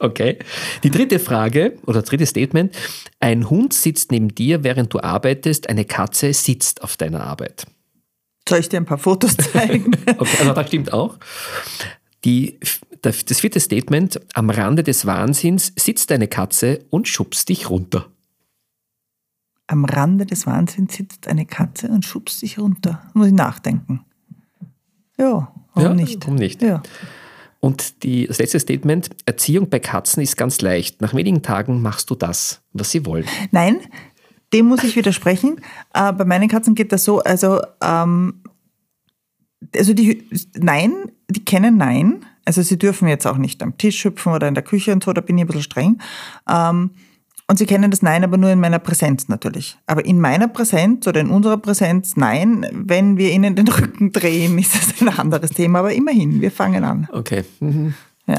Okay. Die dritte Frage oder dritte Statement. Ein Hund sitzt neben dir, während du arbeitest. Eine Katze sitzt auf deiner Arbeit. Soll ich dir ein paar Fotos zeigen? Okay, also das stimmt auch. Die, das vierte Statement. Am Rande des Wahnsinns sitzt eine Katze und schubst dich runter. Am Rande des Wahnsinns sitzt eine Katze und schubst sich runter. Muss ich nachdenken. Ja, warum Ja, nicht? warum nicht? Ja. Und die, das letzte Statement. Erziehung bei Katzen ist ganz leicht. Nach wenigen Tagen machst du das, was sie wollen. Nein, dem muss ich widersprechen. Äh, bei meinen Katzen geht das so, also, ähm, also die, nein, die kennen Nein. Also sie dürfen jetzt auch nicht am Tisch hüpfen oder in der Küche und so, da bin ich ein bisschen streng. Ähm, und sie kennen das Nein aber nur in meiner Präsenz natürlich. Aber in meiner Präsenz oder in unserer Präsenz Nein, wenn wir ihnen den Rücken drehen, ist das ein anderes Thema. Aber immerhin, wir fangen an. Okay. Mhm. Ja.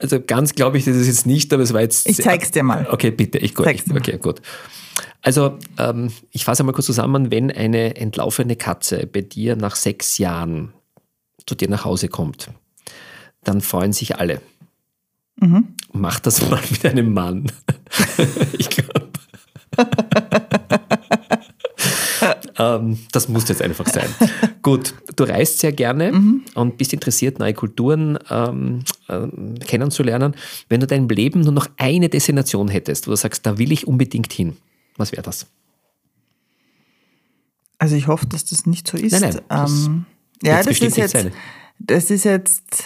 Also ganz glaube ich das ist jetzt nicht, aber es war jetzt. Ich zeig's dir mal. Okay, bitte. Ich, gut, Zeig's ich, dir mal. okay, gut. Also ähm, ich fasse mal kurz zusammen, wenn eine entlaufene Katze bei dir nach sechs Jahren zu dir nach Hause kommt, dann freuen sich alle. Mhm. Mach das mal mit einem Mann. ich glaube. ähm, das muss jetzt einfach sein. Gut, du reist sehr gerne Mhm. und bist interessiert, neue Kulturen ähm, ähm, kennenzulernen. Wenn du deinem Leben nur noch eine Destination hättest, wo du sagst, da will ich unbedingt hin, was wäre das? Also ich hoffe, dass das nicht so ist. Nein, nein, das ähm, ja, das ist jetzt, sein. Das ist jetzt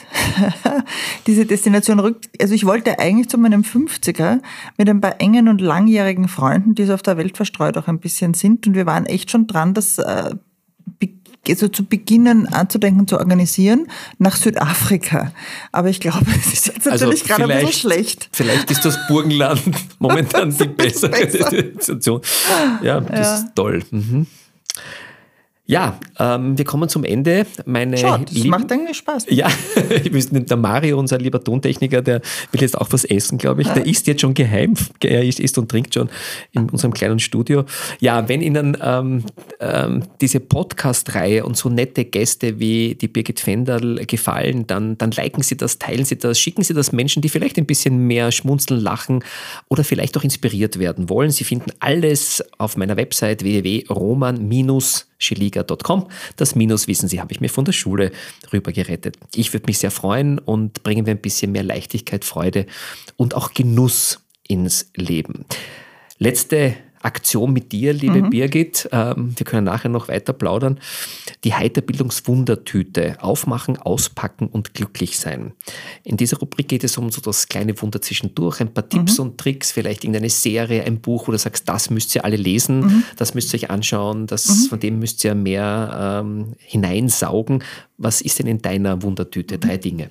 diese Destination rückt. Also ich wollte eigentlich zu meinem 50er mit ein paar engen und langjährigen Freunden, die so auf der Welt verstreut auch ein bisschen sind. Und wir waren echt schon dran, das äh, also zu beginnen anzudenken, zu organisieren, nach Südafrika. Aber ich glaube, es ist jetzt natürlich gerade ein bisschen schlecht. Vielleicht ist das Burgenland momentan die bessere besser. Destination. Ja, das Ja. ist toll. Mhm. Ja, ähm, wir kommen zum Ende. Meine Schau, das lieben- macht eigentlich Spaß. Ja, der Mario, unser lieber Tontechniker, der will jetzt auch was essen, glaube ich. Der isst jetzt schon geheim. Er isst, und trinkt schon in unserem kleinen Studio. Ja, wenn Ihnen ähm, ähm, diese Podcast-Reihe und so nette Gäste wie die Birgit Fendal gefallen, dann, dann liken Sie das, teilen Sie das, schicken Sie das Menschen, die vielleicht ein bisschen mehr schmunzeln, lachen oder vielleicht auch inspiriert werden wollen. Sie finden alles auf meiner Website www.roman-schiliga.com. Das Minus, wissen Sie, habe ich mir von der Schule rüber gerettet. Ich würde mich sehr freuen und bringen wir ein bisschen mehr Leichtigkeit, Freude und auch Genuss ins Leben. Letzte Aktion mit dir, liebe Birgit. Ähm, wir können nachher noch weiter plaudern. Die Heiterbildungswundertüte. Aufmachen, auspacken und glücklich sein. In dieser Rubrik geht es um so das kleine Wunder zwischendurch, ein paar Tipps und Tricks, vielleicht irgendeine Serie, ein Buch, wo du sagst, das müsst ihr alle lesen, das müsst ihr euch anschauen, das, von dem müsst ihr mehr ähm, hineinsaugen. Was ist denn in deiner Wundertüte? Drei Dinge.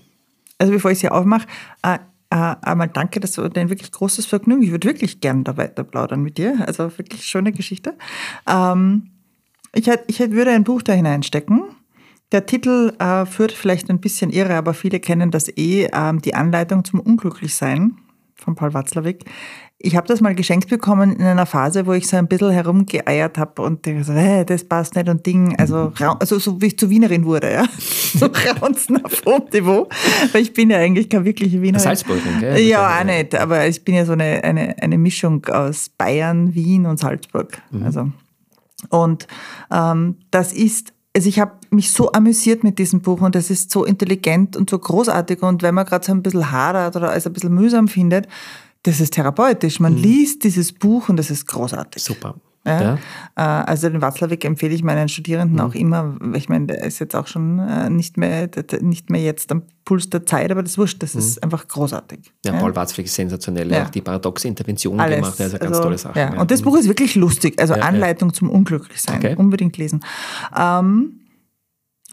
Also bevor ich sie aufmache, äh, äh, einmal danke, das war ein wirklich großes Vergnügen. Ich würde wirklich gerne da weiter plaudern mit dir. Also wirklich schöne Geschichte. Ähm, ich, würde ein Buch da hineinstecken. Der Titel äh, führt vielleicht ein bisschen irre, aber viele kennen das eh, ähm, die Anleitung zum Unglücklichsein von Paul Watzlawick. Ich habe das mal geschenkt bekommen in einer Phase, wo ich so ein bisschen herumgeeiert habe und so, hey, das passt nicht und Ding, also, rau- also so wie ich zur Wienerin wurde, ja. So raunzen auf hohem Niveau, weil ich bin ja eigentlich keine wirkliche Wienerin. Salzburgerin, gell? Ja, auch nicht, aber ich bin ja so eine, eine, eine Mischung aus Bayern, Wien und Salzburg. Also, und ähm, das ist, also ich habe mich so amüsiert mit diesem Buch und es ist so intelligent und so großartig und wenn man gerade so ein bisschen hadert oder es ein bisschen mühsam findet, das ist therapeutisch. Man liest dieses Buch und das ist großartig. Super. Ja. Ja. Äh, Also den Watzlawick empfehle ich meinen Studierenden auch immer. Ich meine, der ist jetzt auch schon äh, nicht mehr, nicht mehr jetzt am Puls der Zeit, aber das ist wurscht, das ist einfach großartig. Ja, Paul Watzlawick ist sensationell. Er hat auch die paradoxe Intervention Alles. gemacht. Also ganz also, tolle Sache. Ja. Und das Buch ist wirklich lustig. Also. Anleitung zum Unglücklichsein. Okay. Unbedingt lesen. Ähm,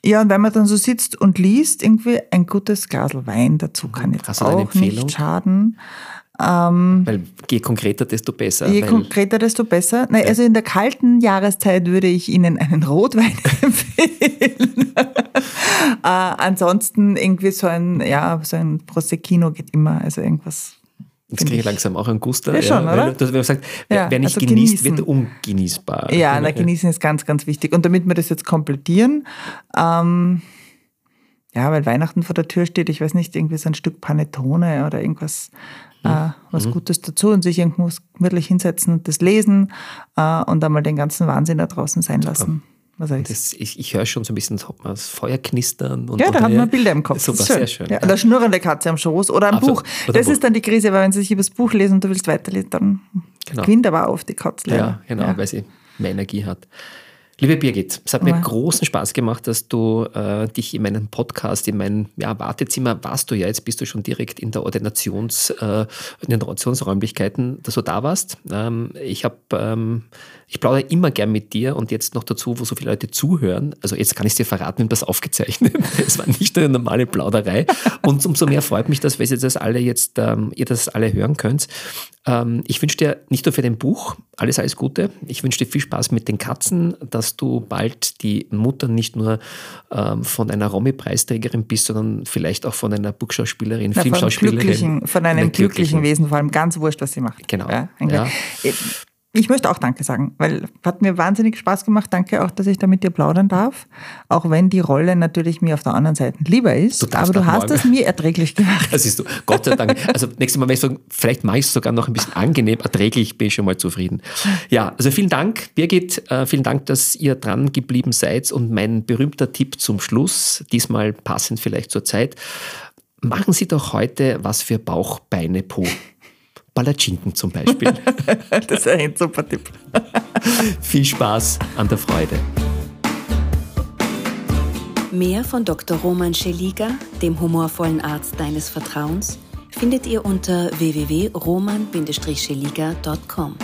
Ja, und wenn man dann so sitzt und liest, irgendwie ein gutes Glas Wein dazu kann jetzt auch nicht schaden. Ähm, Weil je konkreter, desto besser. Je weil, konkreter, desto besser. Nein, also in der kalten Jahreszeit würde ich Ihnen einen Rotwein empfehlen. äh, ansonsten irgendwie so ein, ja, so ein Prosecchino geht immer, also irgendwas. Jetzt kriege ich langsam auch einen Guster. Ja, schon, weil oder? Du hast gesagt, wer, Ja, wer nicht also genießt, genießen. wird ungenießbar. Ja, na, genießen ist ganz, ganz wichtig. Und damit wir das jetzt komplettieren, ähm, ja, weil Weihnachten vor der Tür steht, ich weiß nicht, irgendwie so ein Stück Panettone oder irgendwas, äh, was Gutes dazu und sich irgendwo gemütlich hinsetzen und das lesen äh, und einmal den ganzen Wahnsinn da draußen sein lassen. Was sag ich? Das, ich, ich höre schon so ein bisschen das Feuer knistern. Und, Ja, da hat man Bilder im Kopf. Super, Das ist sehr schön. Ja, oder schnurrende Katze am Schoß oder ein Absolut. Buch. Oder das Buch. ist dann die Krise, weil wenn sie sich über das Buch lesen und du willst weiterlesen, dann Genau. gewinnt aber auf die Katze. Ja, genau, Ja. weil sie mehr Energie hat. Liebe Birgit, es hat mir Ja. großen Spaß gemacht, dass du äh, dich in meinem Podcast, in mein ja, Wartezimmer warst du ja, jetzt bist du schon direkt in der Ordinations, äh, in den Ordinationsräumlichkeiten, dass du da warst. Ähm, ich habe, ähm, ich plaudere immer gern mit dir und jetzt noch dazu, wo so viele Leute zuhören. Also jetzt kann ich es dir verraten, wir das aufgezeichnet. Es war nicht eine normale Plauderei. Und umso mehr freut mich das, weil ihr das alle jetzt, ähm, ihr das alle hören könnt. Ähm, ich wünsche dir nicht nur für dein Buch alles, alles Gute. Ich wünsche dir viel Spaß mit den Katzen, dass du bald die Mutter nicht nur ähm, von einer Romy-Preisträgerin bist, sondern vielleicht auch von einer Buchschauspielerin, Na, von, einem Filmschauspielerin. glücklichen, von einem glücklichen Wesen, vor allem ganz wurscht, was sie macht. Genau. Ja, Ja. Ich möchte auch Danke sagen, weil hat mir wahnsinnig Spaß gemacht. Danke auch, dass ich da mit dir plaudern darf. Auch wenn die Rolle natürlich mir auf der anderen Seite lieber ist. Du aber du hast morgen. es mir erträglich gemacht. Das ist du. Gott sei Dank. Also nächstes Mal, wenn ich sagen, vielleicht mache ich es sogar noch ein bisschen angenehm, erträglich, bin ich schon mal zufrieden. Ja, also vielen Dank, Birgit. Äh, vielen Dank, dass ihr dran geblieben seid. Und mein berühmter Tipp zum Schluss, diesmal passend vielleicht zur Zeit. Machen Sie doch heute was für Bauch, Beine, Po. Palatschinken zum Beispiel. Das ist ein super Tipp. Viel Spaß an der Freude. Mehr von Dr. Roman Scheliga, dem humorvollen Arzt deines Vertrauens, findet ihr unter www.roman-scheliga.com.